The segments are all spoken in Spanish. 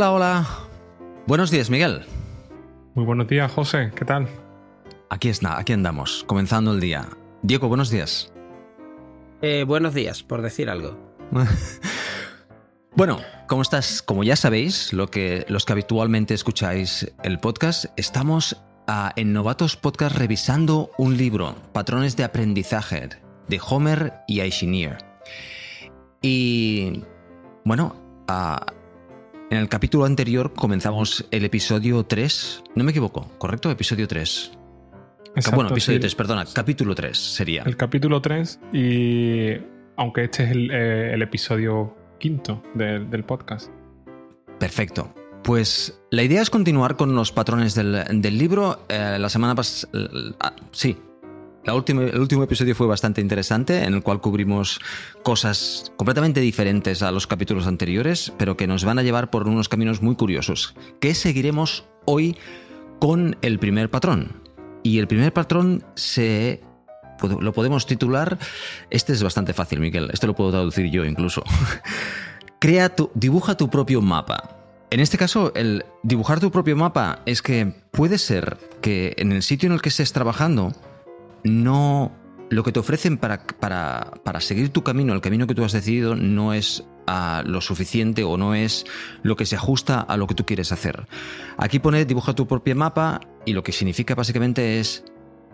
Hola, hola. Buenos días, Miguel. Muy buenos días, José. ¿Qué tal? Aquí, está, aquí andamos, comenzando el día. Diego, buenos días. Eh, buenos días, por decir algo. bueno, como estás, como ya sabéis, lo que, los que habitualmente escucháis el podcast, estamos ah, en Novatos Podcast revisando un libro, Patrones de Aprendizaje, de Homer y Aishinier. Y bueno, ah, en el capítulo anterior comenzamos el episodio 3. No me equivoco, ¿correcto? Episodio 3. bueno, episodio 3, perdona, capítulo 3 sería. El capítulo 3 y aunque este es el, eh, episodio quinto del podcast. Perfecto. Pues la idea es continuar con los patrones del, libro. Eh, la semana pasada... El último episodio fue bastante interesante, en el cual cubrimos cosas completamente diferentes a los capítulos anteriores, pero que nos van a llevar por unos caminos muy curiosos, que seguiremos hoy con el primer patrón. Y el primer patrón se lo podemos titular. Este es bastante fácil, Miguel. Este lo puedo traducir yo incluso. Crea tu, dibuja tu propio mapa. En este caso, el dibujar tu propio mapa es que puede ser que en el sitio en el que estés trabajando no lo que te ofrecen para, para, seguir tu camino, el camino que tú has decidido, no es ah, lo suficiente o no es lo que se ajusta a lo que tú quieres hacer. Aquí pone dibuja tu propio mapa y lo que significa básicamente es,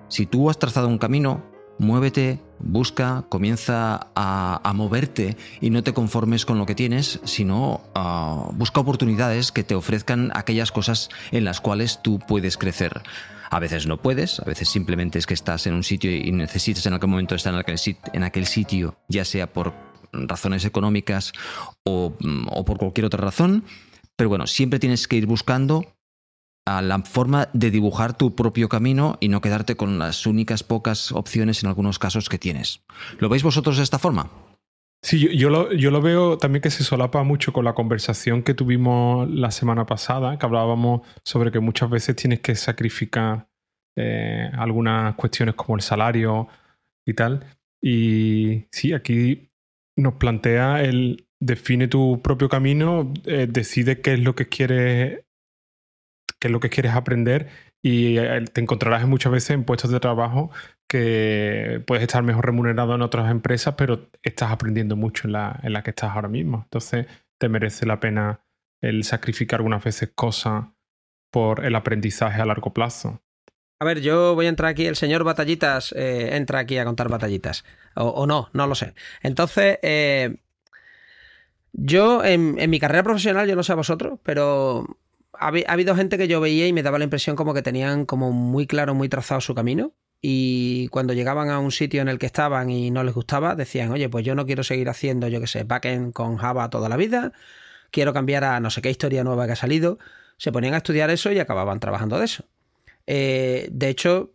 si tú has trazado un camino, muévete, busca, comienza a, moverte y no te conformes con lo que tienes, sino ah, busca oportunidades que te ofrezcan aquellas cosas en las cuales tú puedes crecer. A veces no puedes, a veces simplemente es que estás en un sitio y necesitas en aquel momento estar en aquel, sitio, ya sea por razones económicas o, o por cualquier otra razón. Pero bueno, siempre tienes que ir buscando a la forma de dibujar tu propio camino y no quedarte con las únicas pocas opciones en algunos casos que tienes. ¿Lo veis vosotros de esta forma? Sí, yo, lo, yo, lo, veo también que se solapa mucho con la conversación que tuvimos la semana pasada, que hablábamos sobre que muchas veces tienes que sacrificar eh, algunas cuestiones como el salario y tal. Y sí, aquí nos plantea el define tu propio camino, eh, decide qué es lo que quieres, qué es lo que quieres aprender y eh, te encontrarás muchas veces en puestos de trabajo que puedes estar mejor remunerado en otras empresas, pero estás aprendiendo mucho en la, en la que estás ahora mismo. Entonces te merece la pena el sacrificar algunas veces cosas por el aprendizaje a largo plazo. A ver, yo voy a entrar aquí, el señor Batallitas eh, entra aquí a contar batallitas. O, no, no lo sé. Entonces, eh, yo en, en, mi carrera profesional, yo no sé a vosotros, pero ha, habido gente que yo veía y me daba la impresión como que tenían como muy claro, muy trazado su camino. Y cuando llegaban a un sitio en el que estaban y no les gustaba, decían, oye, pues yo no quiero seguir haciendo, yo qué sé, backend con Java toda la vida, quiero cambiar a no sé qué historia nueva que ha salido. Se ponían a estudiar eso y acababan trabajando de eso. Eh, de hecho,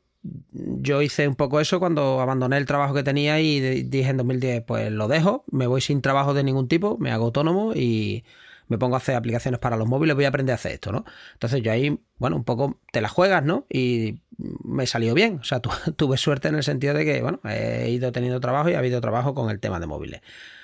yo hice un poco eso cuando abandoné el trabajo que tenía y dije en 2010, pues lo dejo, me voy sin trabajo de ningún tipo, me hago autónomo y me pongo a hacer aplicaciones para los móviles, voy a aprender a hacer esto, ¿no? Entonces yo ahí, bueno, un poco te la juegas, ¿no? Y me salió bien, o sea, tuve suerte en el sentido de que, bueno, he ido teniendo trabajo y ha habido trabajo con el tema de móviles.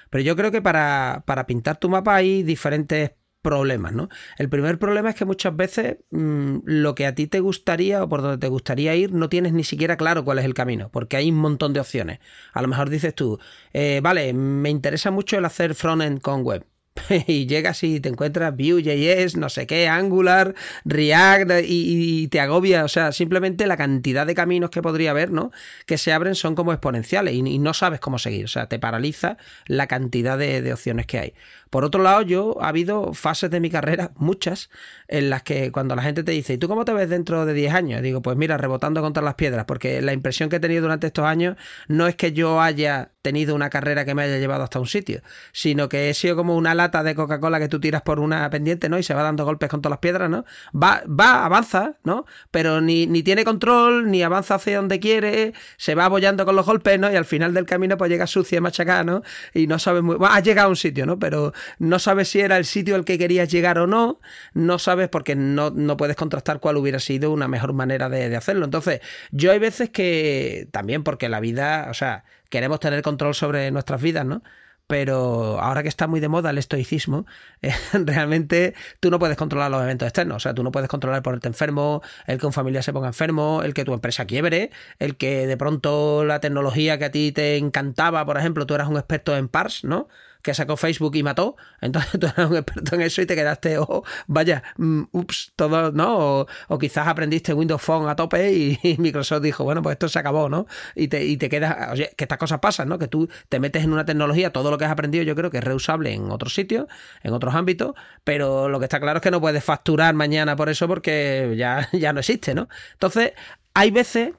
Pero yo creo que para, para pintar tu mapa hay diferentes problemas, ¿no? El primer problema es que muchas veces mm, lo que a ti te gustaría o por donde te gustaría ir no tienes ni siquiera claro cuál es el camino, porque hay un montón de opciones. A lo mejor dices tú, eh, vale, me interesa mucho el hacer frontend con web. y llegas y te encuentras Vue.js, no sé qué, Angular, React y, te agobia. O sea, simplemente la cantidad de caminos que podría haber, ¿no? Que se abren son como exponenciales y, no sabes cómo seguir. O sea, te paraliza la cantidad de opciones que hay. Por otro lado, yo ha habido fases de mi carrera, muchas, en las que cuando la gente te dice, ¿y tú cómo te ves dentro de 10 años? Digo, pues mira, rebotando contra las piedras, porque la impresión que he tenido durante estos años no es que yo haya tenido una carrera que me haya llevado hasta un sitio, sino que he sido como una lata de Coca-Cola que tú tiras por una pendiente, ¿no? Y se va dando golpes contra las piedras, ¿no? Va, va, avanza, ¿no? Pero ni, ni tiene control, ni avanza hacia donde quiere, se va abollando con los golpes, ¿no? Y al final del camino pues llega sucia y machacada, ¿no? Y no sabe muy... Bueno, ha llegado a un sitio, ¿no? Pero no sabes si era el sitio al que querías llegar o no, no sabes porque no, no puedes contrastar cuál hubiera sido una mejor manera de, hacerlo. Entonces, yo hay veces que también porque la vida, o sea, queremos tener control sobre nuestras vidas, ¿no? pero ahora que está muy de moda el estoicismo, eh, realmente tú no puedes controlar los eventos externos. O sea, tú no puedes controlar ponerte enfermo, el que un familia se ponga enfermo, el que tu empresa quiebre, el que de pronto la tecnología que a ti te encantaba, por ejemplo, tú eras un experto en PARS, ¿no? Que sacó Facebook y mató. Entonces tú eras un experto en eso y te quedaste, oh, vaya, mm, ups, todo, ¿no? O, quizás aprendiste Windows Phone a tope y, Microsoft dijo, bueno, pues esto se acabó, ¿no? Y te, y te quedas, oye, que estas cosas pasan, ¿no? Que tú te metes en una tecnología, todo lo que has aprendido yo creo que es reusable en otros sitios, en otros ámbitos, pero lo que está claro es que no puedes facturar mañana por eso porque ya, ya no existe, ¿no? Entonces, hay veces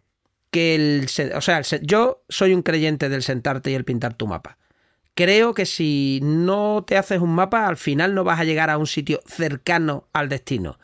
que el, o sea, yo soy un creyente del sentarte y el pintar tu mapa creo que si no te haces un mapa, al final no vas a llegar a un sitio cercano al destino.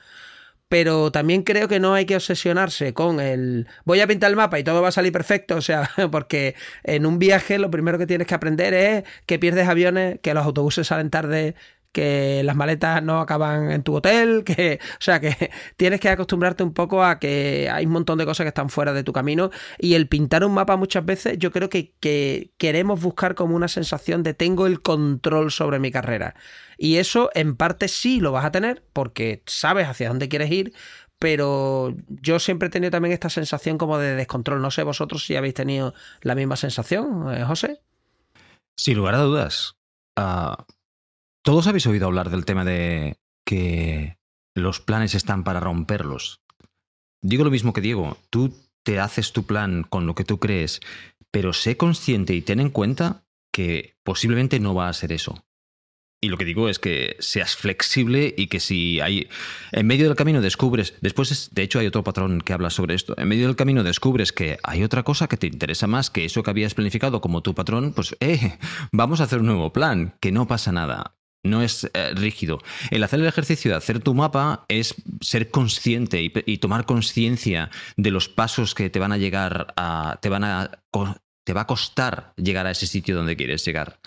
Pero también creo que no hay que obsesionarse con el voy a pintar el mapa y todo va a salir perfecto. O sea, porque en un viaje lo primero que tienes que aprender es que pierdes aviones, que los autobuses salen tarde, que las maletas no acaban en tu hotel, que, o sea, que tienes que acostumbrarte un poco a que hay un montón de cosas que están fuera de tu camino y el pintar un mapa muchas veces yo creo que, que queremos buscar como una sensación de tengo el control sobre mi carrera. Y eso en parte sí lo vas a tener porque sabes hacia dónde quieres ir, pero yo siempre he tenido también esta sensación como de descontrol. No sé vosotros si habéis tenido la misma sensación, eh, José. Sin lugar a dudas. Ah, todos habéis oído hablar del tema de que los planes están para romperlos. Digo lo mismo que Diego, tú te haces tu plan con lo que tú crees, pero sé consciente y ten en cuenta que posiblemente no va a ser eso. Y lo que digo es que seas flexible y que si hay en medio del camino descubres, después de hecho hay otro patrón que habla sobre esto, en medio del camino descubres que hay otra cosa que te interesa más que eso que habías planificado como tu patrón, pues eh, vamos a hacer un nuevo plan, que no pasa nada no es eh, rígido. El hacer el ejercicio de hacer tu mapa es ser consciente y, tomar conciencia de los pasos que te van a llegar a. te van a. te va a costar llegar a ese sitio donde quieres llegar.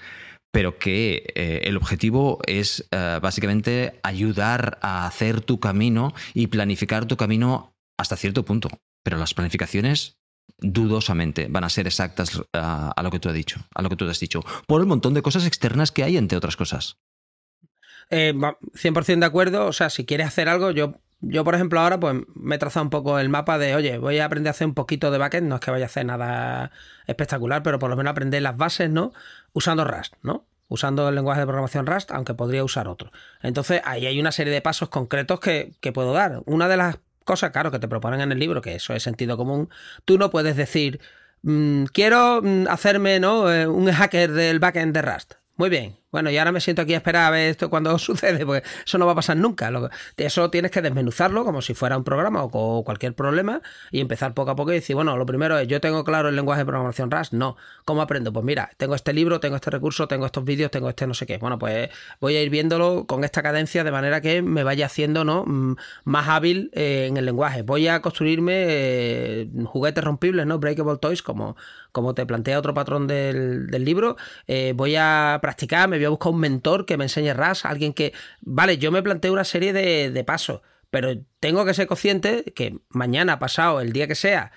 Pero que eh, el objetivo es eh, básicamente ayudar a hacer tu camino y planificar tu camino hasta cierto punto. Pero las planificaciones dudosamente van a ser exactas a lo que tú has dicho, a lo que tú has dicho, por el montón de cosas externas que hay entre otras cosas. Eh, 100% de acuerdo. O sea, si quieres hacer algo, yo, yo, por ejemplo, ahora pues me he trazado un poco el mapa de, oye, voy a aprender a hacer un poquito de backend. No es que vaya a hacer nada espectacular, pero por lo menos aprender las bases, ¿no? Usando Rust, ¿no? Usando el lenguaje de programación Rust, aunque podría usar otro. Entonces, ahí hay una serie de pasos concretos que, que puedo dar. Una de las cosas, claro, que te proponen en el libro, que eso es sentido común, tú no puedes decir, mm, quiero mm, hacerme, ¿no? Eh, un hacker del backend de Rust. Muy bien, bueno, y ahora me siento aquí a esperar a ver esto cuando sucede, porque eso no va a pasar nunca. Eso tienes que desmenuzarlo como si fuera un programa o cualquier problema y empezar poco a poco y decir, bueno, lo primero es, yo tengo claro el lenguaje de programación Rust. No. ¿Cómo aprendo? Pues mira, tengo este libro, tengo este recurso, tengo estos vídeos, tengo este no sé qué. Bueno, pues voy a ir viéndolo con esta cadencia de manera que me vaya haciendo ¿no? Más hábil eh, en el lenguaje. Voy a construirme eh, juguetes rompibles, ¿no? Breakable toys, como, como te plantea otro patrón del, libro. Eh, voy a practicar, voy a buscar un mentor que me enseñe RAS, alguien que, vale, yo me planteo una serie de, pasos, pero tengo que ser consciente que mañana, pasado, el día que sea,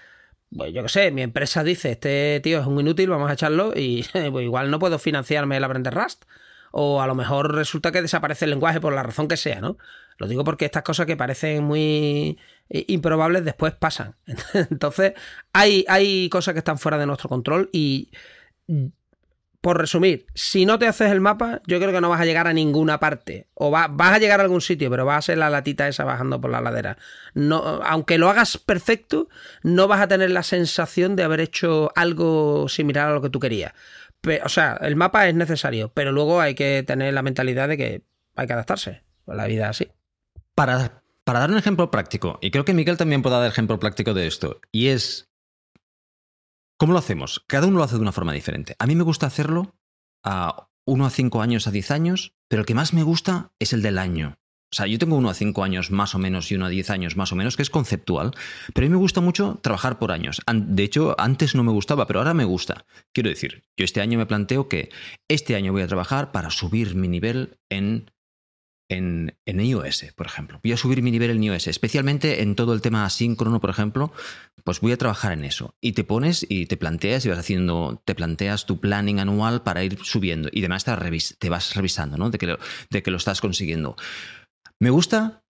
pues yo qué sé, mi empresa dice, este tío es un inútil, vamos a echarlo y pues igual no puedo financiarme el aprender Rust. O a lo mejor resulta que desaparece el lenguaje por la razón que sea, ¿no? Lo digo porque estas cosas que parecen muy improbables después pasan. Entonces, hay, hay cosas que están fuera de nuestro control y por resumir, si no te haces el mapa, yo creo que no vas a llegar a ninguna parte. O vas a llegar a algún sitio, pero vas a ser la latita esa bajando por la ladera. No, aunque lo hagas perfecto, no vas a tener la sensación de haber hecho algo similar a lo que tú querías. o sea, el mapa es necesario, pero luego hay que tener la mentalidad de que hay que adaptarse. a La vida así. Para, para dar un ejemplo práctico, y creo que Miguel también puede dar ejemplo práctico de esto, y es ¿Cómo lo hacemos? Cada uno lo hace de una forma diferente. A mí me gusta hacerlo a 1 a 5 años a 10 años, pero el que más me gusta es el del año. O sea, yo tengo uno a 5 años más o menos y uno a 10 años más o menos, que es conceptual, pero a mí me gusta mucho trabajar por años. De hecho, antes no me gustaba, pero ahora me gusta. Quiero decir, yo este año me planteo que este año voy a trabajar para subir mi nivel en en, en, iOS, por ejemplo. Voy a subir mi nivel en iOS, especialmente en todo el tema asíncrono, por ejemplo, pues voy a trabajar en eso. Y te pones y te planteas y vas haciendo, te planteas tu planning anual para ir subiendo y además te, te vas revisando, ¿no? De que, de que lo estás consiguiendo. Me gusta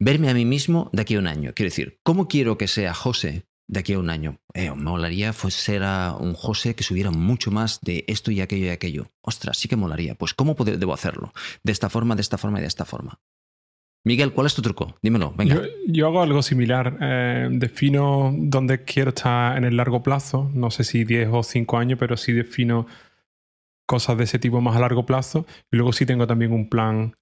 verme a mí mismo de aquí a un año. Quiero decir, ¿cómo quiero que sea José de aquí a un año. Eh, me molaría ser un José que subiera mucho más de esto y aquello y aquello. Ostras, sí que molaría. Pues ¿cómo debo hacerlo? De esta forma, de esta forma y de esta forma. Miguel, ¿cuál es tu truco? Dímelo, venga. Yo, hago algo similar. Eh, defino dónde quiero estar en el largo plazo. No sé si 10 o 5 años, pero sí defino cosas de ese tipo más a largo plazo. Y luego sí tengo también un plan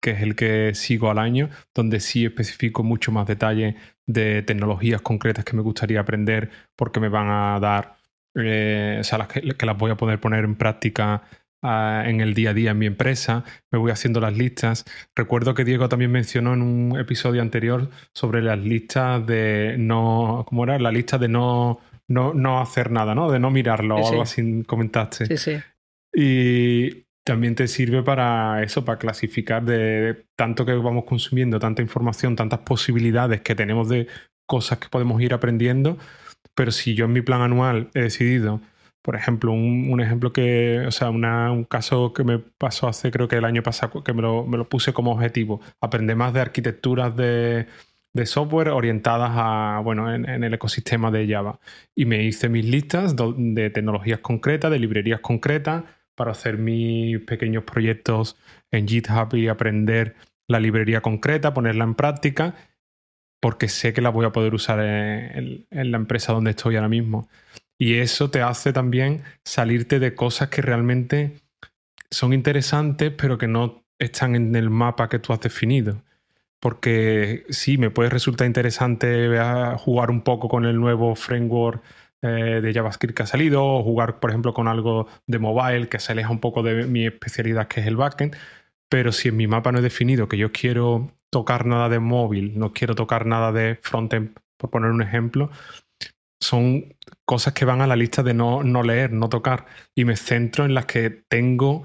que es el que sigo al año, donde sí especifico mucho más detalle de tecnologías concretas que me gustaría aprender porque me van a dar, eh, o sea, las que, las voy a poder poner en práctica ah, en el día a día en mi empresa, me voy haciendo las listas. Recuerdo que Diego también mencionó en un episodio anterior sobre las listas de no, ¿cómo era? La lista de no, no, no hacer nada, ¿no? De no mirarlo o algo así comentaste. Sí, sí. Y también te sirve para eso, para clasificar de tanto que vamos consumiendo, tanta información, tantas posibilidades que tenemos de cosas que podemos ir aprendiendo. Pero si yo en mi plan anual he decidido, por ejemplo, un, ejemplo que, o sea, un caso que me pasó hace creo que el año pasado, que me lo, me lo puse como objetivo, aprender más de arquitecturas de, de software orientadas a, bueno, en, en, el ecosistema de Java. Y me hice mis listas de tecnologías concretas, de librerías concretas, para hacer mis pequeños proyectos en GitHub y aprender la librería concreta, ponerla en práctica, porque sé que la voy a poder usar en, la empresa donde estoy ahora mismo. Y eso te hace también salirte de cosas que realmente son interesantes, pero que no están en el mapa que tú has definido. Porque sí, me puede resultar interesante jugar un poco con el nuevo framework eh, de JavaScript que ha salido, o jugar, por ejemplo, con algo de mobile que se aleja un poco de mi especialidad, que es el backend. Pero si en mi mapa no he definido que yo quiero tocar nada de móvil, no quiero tocar nada de frontend, por poner un ejemplo, son cosas que van a la lista de no, no leer, no tocar. Y me centro en las que tengo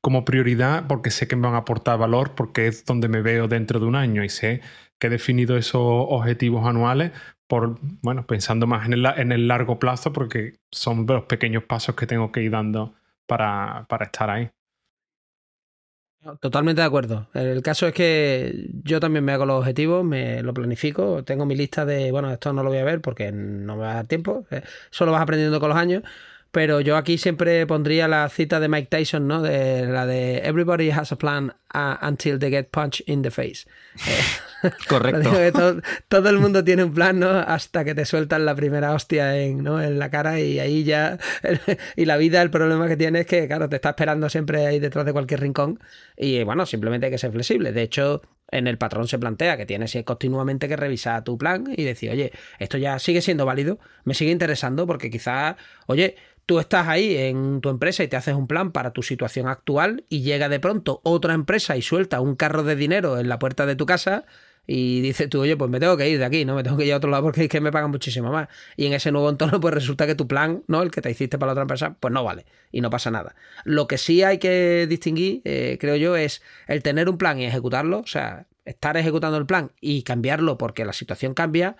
como prioridad porque sé que me van a aportar valor, porque es donde me veo dentro de un año y sé que he definido esos objetivos anuales por, bueno, pensando más en el, en el largo plazo, porque son los pequeños pasos que tengo que ir dando para, para estar ahí. Totalmente de acuerdo. El caso es que yo también me hago los objetivos, me lo planifico, tengo mi lista de, bueno, esto no lo voy a ver porque no me va a dar tiempo, eh, solo vas aprendiendo con los años, pero yo aquí siempre pondría la cita de Mike Tyson, ¿no? De la de Everybody has a plan uh, until they get punched in the face. Correcto. todo, el mundo tiene un plan, ¿no? Hasta que te sueltan la primera hostia en, ¿no? en la cara y ahí ya... y la vida, el problema que tiene es que, claro, te está esperando siempre ahí detrás de cualquier rincón y, bueno, simplemente hay que ser flexible. De hecho, en el patrón se plantea que tienes continuamente que revisar tu plan y decir, oye, esto ya sigue siendo válido, me sigue interesando porque quizás, oye, tú estás ahí en tu empresa y te haces un plan para tu situación actual y llega de pronto otra empresa y suelta un carro de dinero en la puerta de tu casa y dices tú, oye, pues me tengo que ir de aquí, ¿no? Me tengo que ir a otro lado porque es que me pagan muchísimo más. Y en ese nuevo entorno, pues resulta que tu plan, ¿no? El que te hiciste para la otra empresa, pues no vale y no pasa nada. Lo que sí hay que distinguir, eh, creo yo, es el tener un plan y ejecutarlo, o sea, estar ejecutando el plan y cambiarlo porque la situación cambia,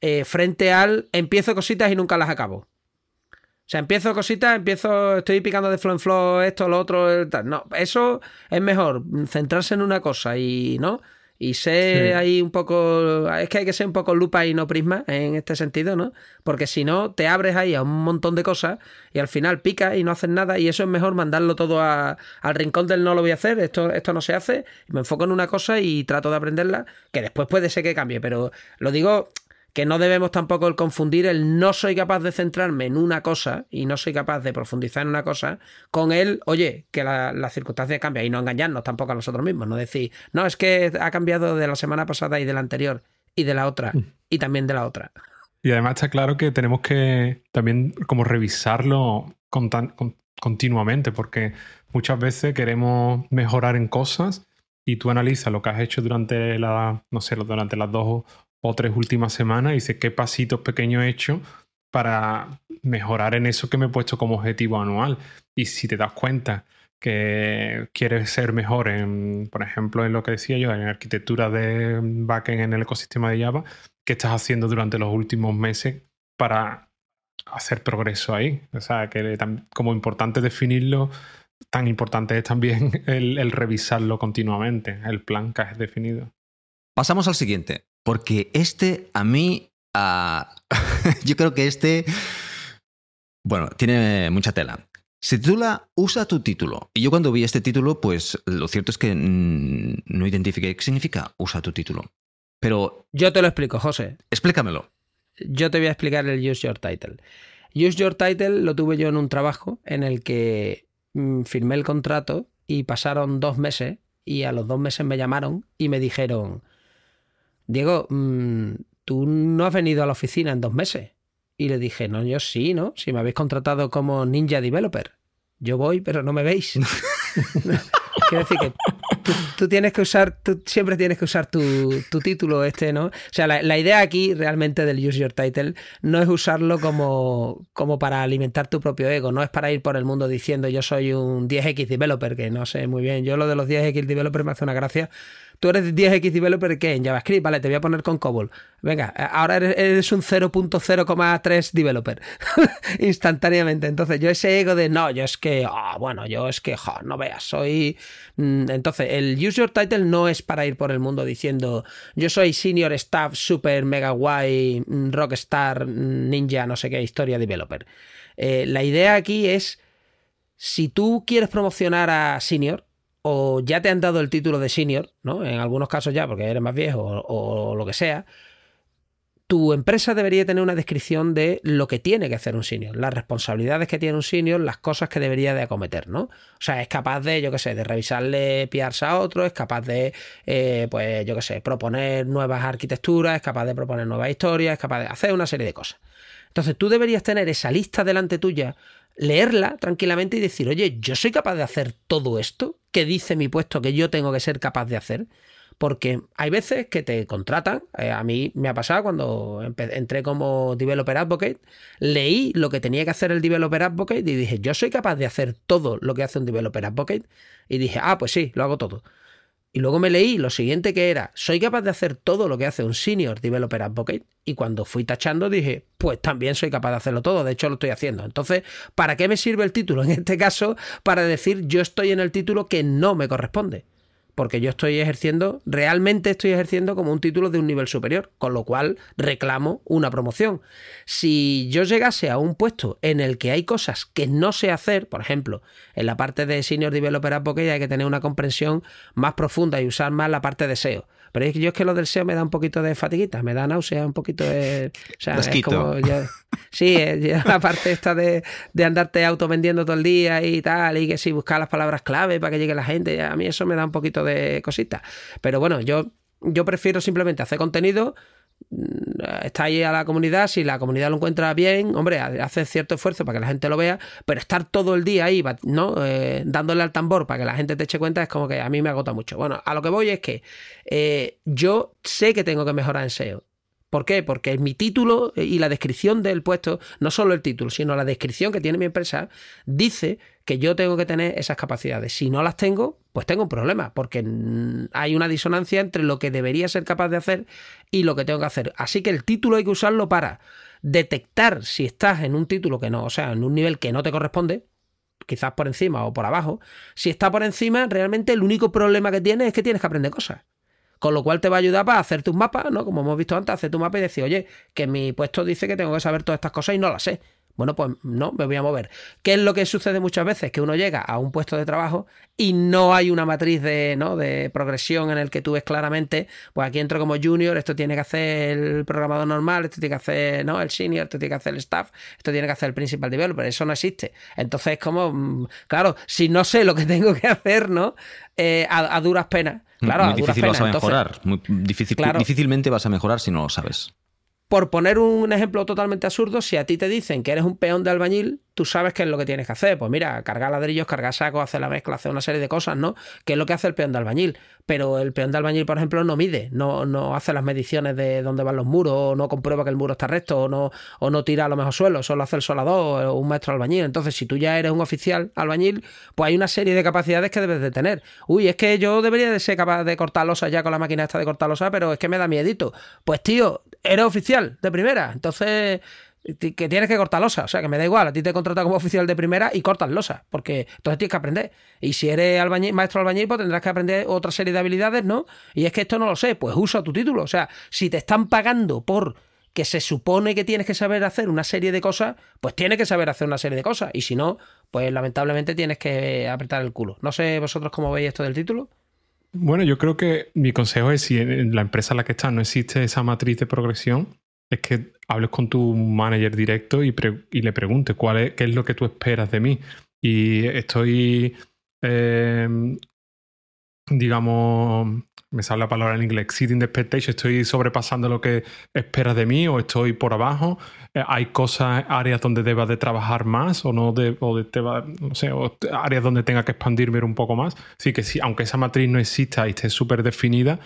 eh, frente al empiezo cositas y nunca las acabo. O sea, empiezo cositas, empiezo, estoy picando de flow en flow, esto, lo otro, tal. No, eso es mejor, centrarse en una cosa y, ¿no? Y ser ahí un poco. Es que hay que ser un poco lupa y no prisma en este sentido, ¿no? Porque si no, te abres ahí a un montón de cosas y al final picas y no haces nada. Y eso es mejor mandarlo todo al rincón del no lo voy a hacer, esto, esto no se hace. Me enfoco en una cosa y trato de aprenderla, que después puede ser que cambie. Pero lo digo que no debemos tampoco el confundir el no soy capaz de centrarme en una cosa y no soy capaz de profundizar en una cosa con el, oye, que la, la circunstancia cambia y no engañarnos tampoco a nosotros mismos, no decir, no, es que ha cambiado de la semana pasada y de la anterior y de la otra mm. y también de la otra. Y además está claro que tenemos que también como revisarlo continuamente porque muchas veces queremos mejorar en cosas y tú analizas lo que has hecho durante la, no sé, durante las dos o tres últimas semanas y dice qué pasitos pequeños he hecho para mejorar en eso que me he puesto como objetivo anual. Y si te das cuenta que quieres ser mejor en, por ejemplo, en lo que decía yo, en arquitectura de backend en el ecosistema de Java, ¿qué estás haciendo durante los últimos meses para hacer progreso ahí? O sea, que como importante definirlo, tan importante es también el, revisarlo continuamente, el plan que has definido. Pasamos al siguiente, porque este a mí, yo creo que este, bueno, tiene mucha tela. Se titula Usa tu título. Y yo cuando vi este título, pues lo cierto es que no identifiqué qué significa Usa tu título. Pero... Yo te lo explico, José. Explícamelo. Yo te voy a explicar el Use Your Title. Use Your Title lo tuve yo en un trabajo en el que mm, firmé el contrato y pasaron dos meses y a los dos meses me llamaron y me dijeron, Diego, mm, tú no has venido a la oficina en dos meses. Y le dije, no, yo sí, ¿no? Si me habéis contratado como ninja developer. Yo voy, pero no me veis. Quiero decir que tú, tienes que usar, tú siempre tienes que usar tu, título este, ¿no? O sea, la, idea aquí realmente del Use Your Title no es usarlo como, como para alimentar tu propio ego, no es para ir por el mundo diciendo yo soy un 10X developer, que no sé muy bien. Yo lo de los 10X developer me hace una gracia Tú eres 10x developer ¿qué? en JavaScript, vale, te voy a poner con COBOL. Venga, ahora eres, un 0.0,3 developer instantáneamente. Entonces, yo ese ego de no, yo es que, ah, bueno, yo es que, no veas, soy. Mm, entonces, el user title no es para ir por el mundo diciendo yo soy senior staff, super mega guay, mm, rockstar, mm, ninja, no sé qué, historia developer. Eh, la idea aquí es si tú quieres promocionar a senior, o ya te han dado el título de senior, ¿no? En algunos casos ya, porque eres más viejo o, lo que sea, tu empresa debería tener una descripción de lo que tiene que hacer un senior, las responsabilidades que tiene un senior, las cosas que debería de acometer, ¿no? O sea, es capaz de, yo qué sé, de revisarle PRs a otro, es capaz de, eh, pues, yo qué sé, proponer nuevas arquitecturas, es capaz de proponer nuevas historias, es capaz de hacer una serie de cosas. Entonces tú deberías tener esa lista delante tuya leerla tranquilamente y decir, oye, yo soy capaz de hacer todo esto que dice mi puesto que yo tengo que ser capaz de hacer. Porque hay veces que te contratan, eh, a mí me ha pasado cuando entré como Developer Advocate, leí lo que tenía que hacer el Developer Advocate y dije, yo soy capaz de hacer todo lo que hace un Developer Advocate. Y dije, ah, pues sí, lo hago todo. Y luego me leí lo siguiente que era, soy capaz de hacer todo lo que hace un senior developer advocate. Y cuando fui tachando dije, pues también soy capaz de hacerlo todo, de hecho lo estoy haciendo. Entonces, ¿para qué me sirve el título? En este caso, para decir yo estoy en el título que no me corresponde porque yo estoy ejerciendo, realmente estoy ejerciendo como un título de un nivel superior, con lo cual reclamo una promoción. Si yo llegase a un puesto en el que hay cosas que no sé hacer, por ejemplo, en la parte de Senior Developer Advocate hay que tener una comprensión más profunda y usar más la parte de SEO. Pero es que yo es que lo del SEO me da un poquito de fatiguita, me da náusea, un poquito de. O sea, es como. sí, la parte esta de, de andarte autovendiendo todo el día y tal, y que si buscar las palabras clave para que llegue la gente, a mí eso me da un poquito de cosita. Pero bueno, yo, yo prefiero simplemente hacer contenido está ahí a la comunidad, si la comunidad lo encuentra bien, hombre, hace cierto esfuerzo para que la gente lo vea, pero estar todo el día ahí, ¿no? Eh, dándole al tambor para que la gente te eche cuenta es como que a mí me agota mucho. Bueno, a lo que voy es que eh, yo sé que tengo que mejorar en SEO. ¿Por qué? Porque mi título y la descripción del puesto, no solo el título, sino la descripción que tiene mi empresa, dice que yo tengo que tener esas capacidades. Si no las tengo, pues tengo un problema, porque hay una disonancia entre lo que debería ser capaz de hacer y lo que tengo que hacer. Así que el título hay que usarlo para detectar si estás en un título que no, o sea, en un nivel que no te corresponde, quizás por encima o por abajo. Si está por encima, realmente el único problema que tienes es que tienes que aprender cosas. Con lo cual te va a ayudar para hacer tus mapas, ¿no? Como hemos visto antes, hacer tu mapa y decir, oye, que mi puesto dice que tengo que saber todas estas cosas y no las sé. Bueno, pues no, me voy a mover. ¿Qué es lo que sucede muchas veces? Que uno llega a un puesto de trabajo y no hay una matriz de, ¿no? de progresión en el que tú ves claramente, pues aquí entro como junior, esto tiene que hacer el programador normal, esto tiene que hacer ¿no? el senior, esto tiene que hacer el staff, esto tiene que hacer el principal developer, eso no existe. Entonces es como, mm, claro, si no sé lo que tengo que hacer, ¿no? Eh, a duras penas Claro, muy difícil vas a mejorar. muy difícil, Difícilmente vas a mejorar si no lo sabes. Por poner un ejemplo totalmente absurdo, si a ti te dicen que eres un peón de albañil, tú sabes qué es lo que tienes que hacer. Pues mira, cargar ladrillos, cargar sacos, hacer la mezcla, hacer una serie de cosas, ¿no? Que es lo que hace el peón de albañil. Pero el peón de albañil, por ejemplo, no mide, no, no hace las mediciones de dónde van los muros, o no comprueba que el muro está recto, o no, o no tira a lo mejor suelo, solo hace el solador o un maestro albañil. Entonces, si tú ya eres un oficial albañil, pues hay una serie de capacidades que debes de tener. Uy, es que yo debería de ser capaz de cortar losa ya con la máquina esta de cortar losa, pero es que me da miedito. Pues tío, eres oficial de primera. Entonces, que tienes que cortar losa. O sea, que me da igual. A ti te contrata como oficial de primera y cortas losa. Porque entonces tienes que aprender. Y si eres albañil, maestro albañil, pues tendrás que aprender otra serie de habilidades, ¿no? Y es que esto no lo sé. Pues usa tu título. O sea, si te están pagando por que se supone que tienes que saber hacer una serie de cosas, pues tienes que saber hacer una serie de cosas. Y si no, pues lamentablemente tienes que apretar el culo. No sé vosotros cómo veis esto del título. Bueno, yo creo que mi consejo es si en la empresa en la que estás no existe esa matriz de progresión, es que hables con tu manager directo y, le preguntes cuál es, qué es lo que tú esperas de mí. Y estoy, em, digamos, me sale la palabra en inglés, exceeding the expectation, estoy sobrepasando lo que esperas de mí o estoy por abajo. Eh, hay cosas, áreas donde debas de trabajar más o no, de, o de, no sé, áreas donde tenga que expandirme un poco más. Así que sí, aunque esa matriz no exista y esté súper definida,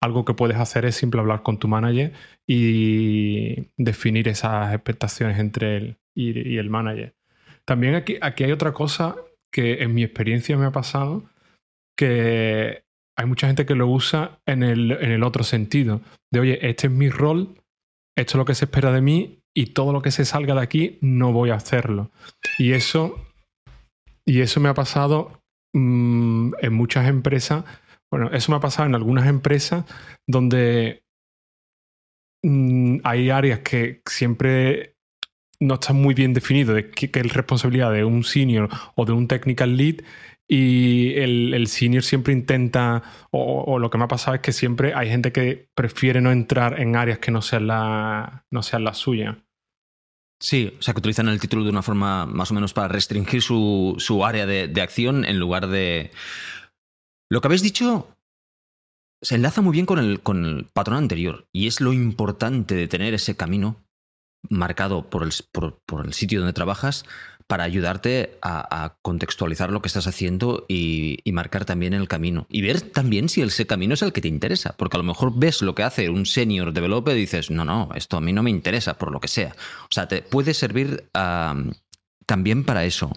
algo que puedes hacer es simple hablar con tu manager y definir esas expectaciones entre él y, el manager. También aquí, aquí hay otra cosa que en mi experiencia me ha pasado, que hay mucha gente que lo usa en el, en el otro sentido, de oye, este es mi rol, esto es lo que se espera de mí y todo lo que se salga de aquí no voy a hacerlo. Y eso, y eso me ha pasado mm, en muchas empresas. Bueno, eso me ha pasado en algunas empresas donde mm, hay áreas que siempre no están muy bien definido de qué, qué, es responsabilidad de un senior o de un technical lead y el, senior siempre intenta, o, lo que me ha pasado es que siempre hay gente que prefiere no entrar en áreas que no sean la, no sean la suya. Sí, o sea, que utilizan el título de una forma más o menos para restringir su, su área de, de, acción en lugar de... Lo que habéis dicho se enlaza muy bien con el, con el patrón anterior y es lo importante de tener ese camino marcado por el, por, por el sitio donde trabajas para ayudarte a, contextualizar lo que estás haciendo y, marcar también el camino. Y ver también si ese camino es el que te interesa. Porque a lo mejor ves lo que hace un senior developer y dices, no, no, esto a mí no me interesa, por lo que sea. O sea, te puede servir también para eso.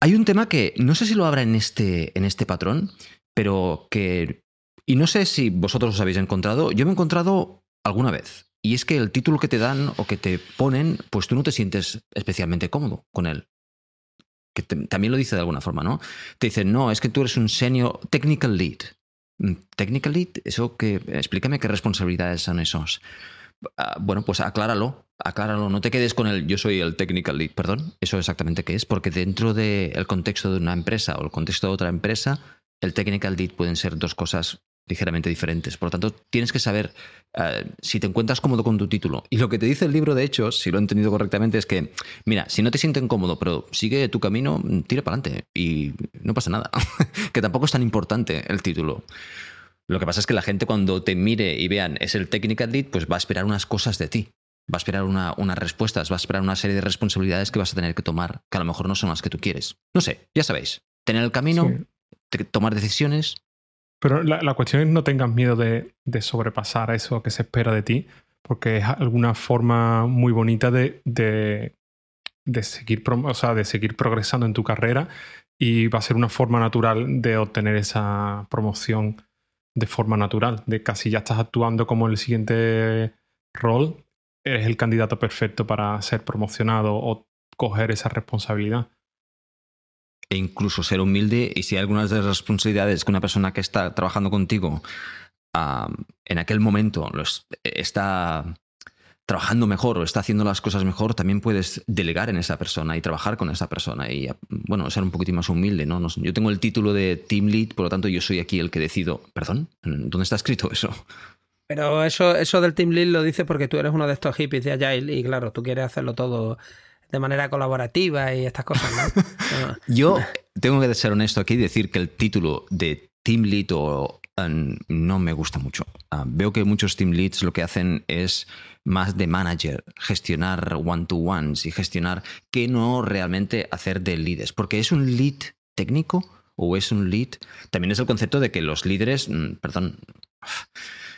Hay un tema que no sé si lo habrá en este, en este patrón, pero que... Y no sé si vosotros os habéis encontrado. Yo me he encontrado alguna vez. Y es que el título que te dan o que te ponen, pues tú no te sientes especialmente cómodo con él. Que también lo dice de alguna forma, ¿no? Te dicen, no, es que tú eres un senior technical lead. Mm, technical lead, eso que. Explícame qué responsabilidades son esos. Ah, bueno, pues acláralo, acláralo, no te quedes con el yo soy el technical lead, perdón, eso exactamente qué es, porque dentro del contexto de una empresa o el contexto de otra empresa, el technical lead pueden ser dos cosas ligeramente diferentes. Por lo tanto, tienes que saber eh, si te encuentras cómodo con tu título. Y lo que te dice el libro, de hecho, si lo he entendido correctamente, es que, mira, si no te sientes cómodo, pero sigue tu camino, tira para adelante y no pasa nada. que tampoco es tan importante el título. Lo que pasa es que la gente cuando te mire y vean es el technical lead, pues va a esperar unas cosas de ti. Va a esperar unas respuestas, va a esperar una serie de responsabilidades que vas a tener que tomar, que a lo mejor no son las que tú quieres. No sé, ya sabéis. Tener el camino, tomar decisiones pero la, cuestión es no tengas miedo de, sobrepasar eso que se espera de ti, porque es alguna forma muy bonita de, de, seguir, o de seguir progresando en tu carrera y va a ser una forma natural de obtener esa promoción de forma natural, de casi ya estás actuando como el siguiente rol, eres el candidato perfecto para ser promocionado o coger esa responsabilidad e incluso ser humilde y si hay algunas de las responsabilidades que una persona que está trabajando contigo en aquel momento está trabajando mejor o está haciendo las cosas mejor, también puedes delegar en esa persona y trabajar con esa persona y, bueno, ser un poquitín más humilde, ¿no? Yo tengo el título de Team Lead, por lo tanto yo soy aquí el que decido. ¿Perdón? ¿Dónde está escrito eso? Pero eso, eso del Team Lead lo dice porque tú eres uno de estos hippies de Agile y claro, tú quieres hacerlo todo de manera colaborativa y estas cosas, ¿no? Yo tengo que ser honesto aquí y decir que el título de Team Lead o eh, no me gusta mucho. Ah, veo que muchos team leads lo que hacen es más de manager, gestionar one-to-ones y gestionar que no realmente hacer de líderes. Porque es un lead técnico o es un lead. También es el concepto de que los líderes, mm, perdón,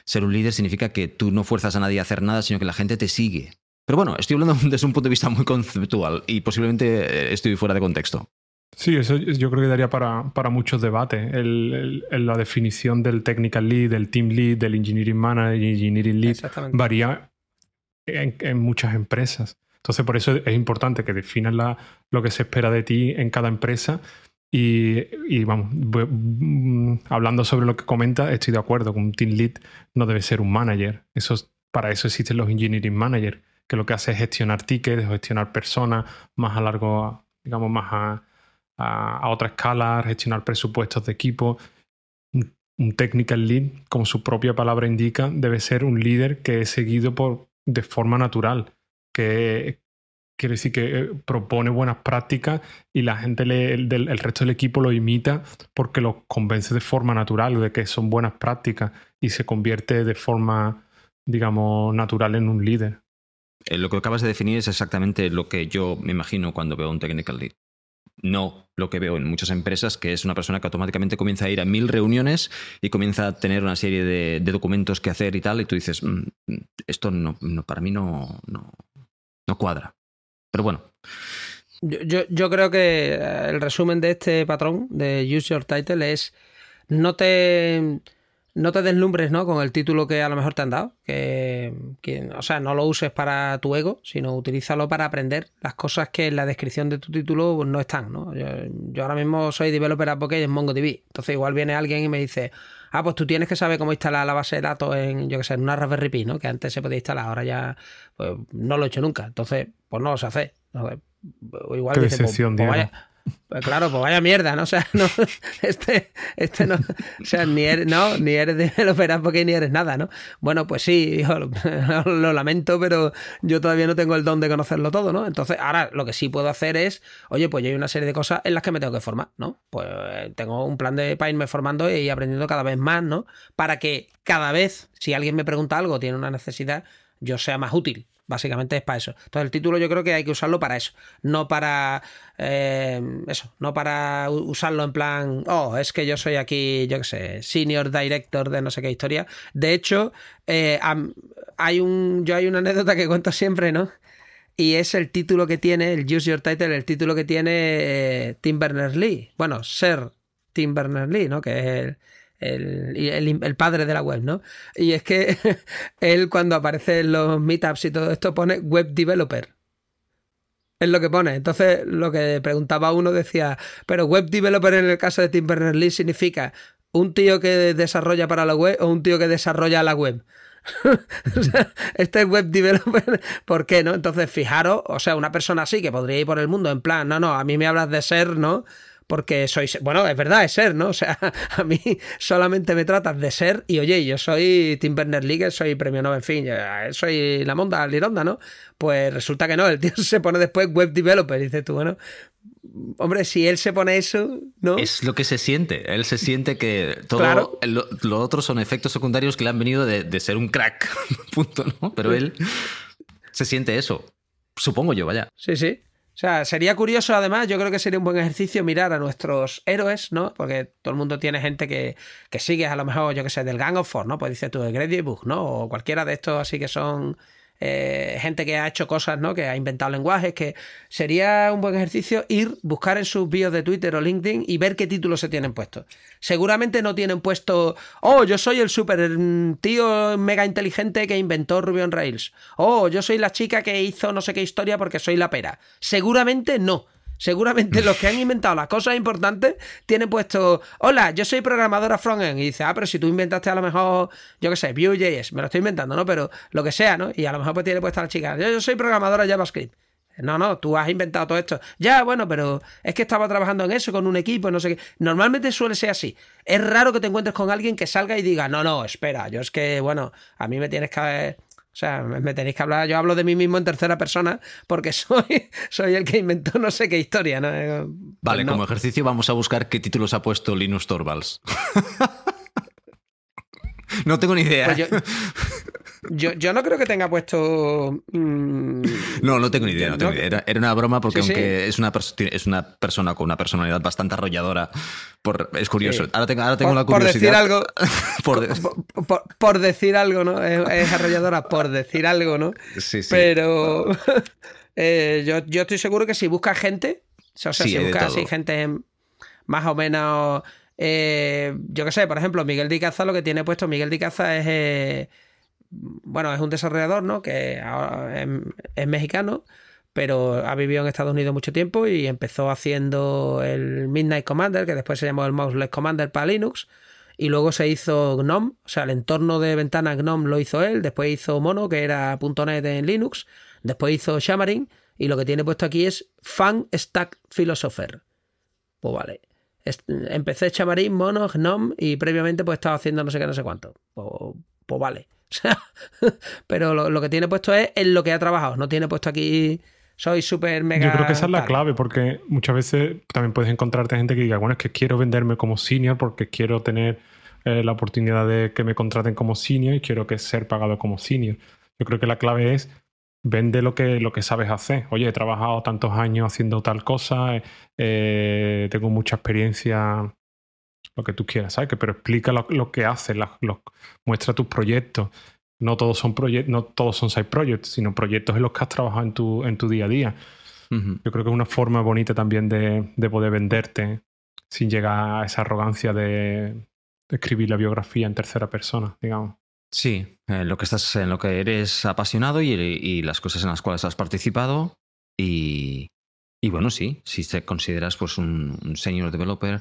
ser un líder significa que tú no fuerzas a nadie a hacer nada, sino que la gente te sigue. Pero bueno, estoy hablando desde un punto de vista muy conceptual y posiblemente eh, estoy fuera de contexto. Sí, eso yo creo que daría para, para muchos debates. la definición del technical lead, del team lead, del engineering manager, engineering lead, varía en, muchas empresas. Entonces, por eso es importante que definas la, lo que se espera de ti en cada empresa. Y, y vamos, mm, hablando sobre lo que comenta, estoy de acuerdo que un team lead no debe ser un manager. Eso, para eso existen los engineering managers, que lo que hace es gestionar tickets, gestionar personas más a largo, digamos, más a, a, otra escala, gestionar presupuestos de equipo. Un, technical lead, como su propia palabra indica, debe ser un líder que es seguido por, de forma natural, que quiere decir que eh, propone buenas prácticas y la gente, el, el, resto del equipo lo imita porque lo convence de forma natural de que son buenas prácticas y se convierte de forma, digamos, natural en un líder. Eh, lo que acabas de definir es exactamente lo que yo me imagino cuando veo un technical lead no lo que veo en muchas empresas, que es una persona que automáticamente comienza a ir a mil reuniones y comienza a tener una serie de, documentos que hacer y tal, y tú dices, mm, esto no, para mí no, no, cuadra. Pero bueno. Yo, yo, creo que el resumen de este patrón de Use Your Title es no te no te deslumbres ¿no? con el título que a lo mejor te han dado. Que, o sea, no lo uses para tu ego, sino utilízalo para aprender las cosas que en la descripción de tu título pues, no están. ¿no? Yo, ahora mismo soy developer advocate en MongoDB. Entonces igual viene alguien y me dice, ah, pues tú tienes que saber cómo instalar la base de datos en, yo qué sé, en una Raspberry Pi, ¿no? Que antes se podía instalar, ahora ya pues, no lo he hecho nunca. Entonces, pues no lo sé hacer. Igual Qué dice, pues, pues pues claro, pues vaya mierda, ¿no? O sea, no, este, este no, o sea, ni eres, no, ni eres developer porque ni eres nada, ¿no? Bueno, pues sí, hijo, lo, lamento, pero yo todavía no tengo el don de conocerlo todo, ¿no? Entonces, ahora lo que sí puedo hacer es, oye, pues yo hay una serie de cosas en las que me tengo que formar, ¿no? Pues tengo un plan de para irme formando y aprendiendo cada vez más, ¿no? Para que cada vez, si alguien me pregunta algo, tiene una necesidad, yo sea más útil, Básicamente es para eso. Entonces el título yo creo que hay que usarlo para eso. No para eh, eso. No para usarlo en plan, oh, es que yo soy aquí, yo qué sé, senior director de no sé qué historia. De hecho, eh, hay un, yo hay una anécdota que cuento siempre, ¿no? Y es el título que tiene, el Use Your Title, el título que tiene eh, Tim Berners-Lee. Bueno, ser Tim Berners-Lee, ¿no? Que es el el, padre de la web, ¿no? Y es que él cuando aparece en los meetups y todo esto pone web developer. Es lo que pone. Entonces, lo que preguntaba uno decía, pero web developer en el caso de Tim Berners-Lee significa un tío que desarrolla para la web o un tío que desarrolla la web. este es web developer, ¿por qué no? Entonces, fijaros, o sea, una persona así que podría ir por el mundo en plan, no, no, a mí me hablas de ser, ¿no? Porque soy, bueno, es verdad, es ser, ¿no? O sea, a mí solamente me tratas de ser y oye, yo soy Tim Berners-Lee, soy premio Nobel, en fin, soy la monda, Lironda, ¿no? Pues resulta que no, el tío se pone después web developer, dices tú, bueno, hombre, si él se pone eso, ¿no? Es lo que se siente. Él se siente que todo lo, otro son efectos secundarios que le han venido de, de ser un crack, punto, ¿no? Pero él se siente eso. Supongo yo, vaya. Sí, sí. O sea, sería curioso además, yo creo que sería un buen ejercicio mirar a nuestros héroes, ¿no? Porque todo el mundo tiene gente que, que sigue, a lo mejor, yo que sé, del Gang of Four, ¿no? Pues dices tú, el Great Book, ¿no? O cualquiera de estos así que son eh, gente que ha hecho cosas, ¿no? Que ha inventado lenguajes, que sería un buen ejercicio ir, buscar en sus bios de Twitter o LinkedIn y ver qué títulos se tienen puestos. Seguramente no tienen puesto, oh, yo soy el super tío mega inteligente que inventó Ruby on Rails. Oh, yo soy la chica que hizo no sé qué historia porque soy la pera. Seguramente no. Seguramente los que han inventado las cosas importantes tienen puesto, hola, yo soy programadora frontend. Y dice, ah, pero si tú inventaste a lo mejor, yo qué sé, Vue.js, me lo estoy inventando, ¿no? Pero lo que sea, ¿no? Y a lo mejor pues tiene puesta la chica, yo, soy programadora JavaScript. No, no, tú has inventado todo esto. Ya, bueno, pero es que estaba trabajando en eso con un equipo, no sé qué. Normalmente suele ser así. Es raro que te encuentres con alguien que salga y diga, no, no, espera, yo es que, bueno, a mí me tienes que o sea, me tenéis que hablar, yo hablo de mí mismo en tercera persona porque soy, soy el que inventó no sé qué historia, ¿no? Eh, vale, pues como ejercicio vamos a buscar qué títulos ha puesto Linus Torvalds. no tengo ni idea. Pues yo, yo, no creo que tenga puesto. Mm, no, no tengo ni idea. No tengo idea. Era, una broma porque, aunque Es, una es una persona con una personalidad bastante arrolladora, por, es curioso. Ahora tengo, ahora tengo la curiosidad. Por decir algo. por, decir algo, ¿no? Es, arrolladora por decir algo, ¿no? Sí, sí. Pero. Eh, yo, yo, estoy seguro que si busca gente. O sea, si busca así gente más o menos. Eh, yo qué sé, por ejemplo, Miguel Dicaza lo que tiene puesto, Miguel Dicaza es. Eh, bueno, es un desarrollador, ¿no? Que es, mexicano, pero ha vivido en Estados Unidos mucho tiempo y empezó haciendo el Midnight Commander, que después se llamó el Mouseless Commander para Linux. Y luego se hizo GNOME, o sea, el entorno de ventana GNOME lo hizo él. Después hizo Mono, que era .NET en Linux. Después hizo Xamarin. Y lo que tiene puesto aquí es Fan Stack Philosopher. Pues vale. Empecé Xamarin, Mono, GNOME y previamente pues estaba haciendo no sé qué, no sé cuánto. Pues, pues vale. pero lo, que tiene puesto es en lo que ha trabajado, no tiene puesto aquí soy súper mega. Yo creo que esa es la clave, porque muchas veces también puedes encontrarte gente que diga, bueno, es que quiero venderme como senior porque quiero tener eh, la oportunidad de que me contraten como senior y quiero que ser pagado como senior. Yo creo que la clave es vende lo que, lo que sabes hacer. Oye, he trabajado tantos años haciendo tal cosa, eh, tengo mucha experiencia lo que tú quieras, ¿sabes? Pero explica lo, que haces, muestra tus proyectos. No todos son proyectos, no todos son side projects, sino proyectos en los que has trabajado en tu, en tu día a día. Yo creo que es una forma bonita también de, poder venderte sin llegar a esa arrogancia de, escribir la biografía en tercera persona, digamos. Sí, en lo que estás, en lo que eres apasionado y, las cosas en las cuales has participado. Y, bueno, sí, si te consideras pues un, un senior developer,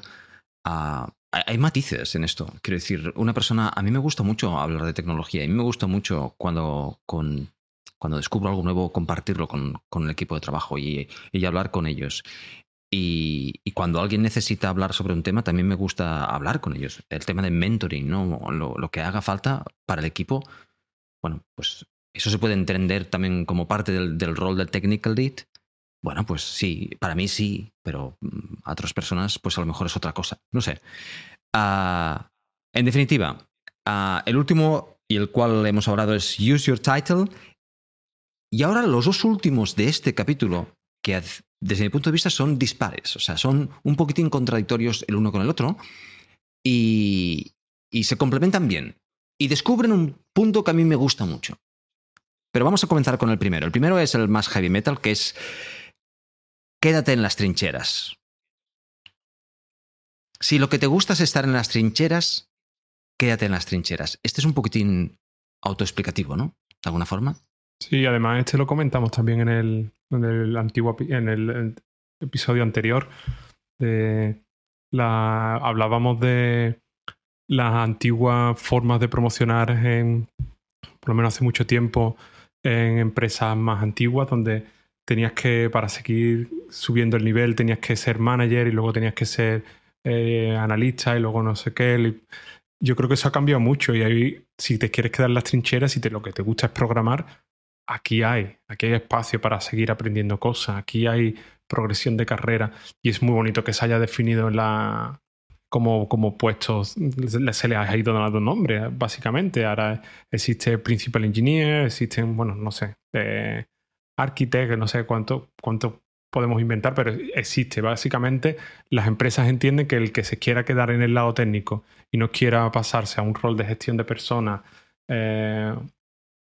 uh, hay matices en esto. Quiero decir, una persona, a mí me gusta mucho hablar de tecnología, a mí me gusta mucho cuando, cuando descubro algo nuevo, compartirlo con, el equipo de trabajo y, hablar con ellos. Y, cuando alguien necesita hablar sobre un tema, también me gusta hablar con ellos. El tema de mentoring, ¿no? Lo, que haga falta para el equipo, bueno, pues eso se puede entender también como parte del, del rol del technical lead bueno, pues sí, para mí sí, pero mm, a otras personas pues a lo mejor es otra cosa. No sé. Ah, en definitiva, ah, el último y el cual hemos hablado es Use Your Title. Y ahora los dos últimos de este capítulo, que desde mi punto de vista son dispares, o sea, son un poquitín contradictorios el uno con el otro, y, y se complementan bien. Y descubren un punto que a mí me gusta mucho. Pero vamos a comenzar con el primero. El primero es el más heavy metal, que es quédate en las trincheras. Si lo que te gusta es estar en las trincheras, quédate en las trincheras. Este es un poquitín autoexplicativo, ¿no? De alguna forma. Sí, además este lo comentamos también en el, en el antiguo en el episodio anterior. hablábamos de las antiguas formas de promocionar en, por lo menos hace mucho tiempo, en empresas más antiguas, donde tenías que, para seguir subiendo el nivel, tenías que ser manager y luego tenías que ser eh, analista y luego no sé qué. Yo creo que eso ha cambiado mucho y ahí, si te quieres quedar en las trincheras, si te, lo que te gusta es programar, aquí hay, aquí hay espacio para seguir aprendiendo cosas, aquí hay progresión de carrera y es muy bonito que se haya definido la, como, como puestos, se le ha ido dando nombre, básicamente. Ahora existe Principal Engineer, existen, bueno, no sé, eh, Architect, no sé cuánto, cuánto podemos inventar, pero existe. Básicamente, las empresas entienden que el que se quiera quedar en el lado técnico y no quiera pasarse a un rol de gestión de personas eh,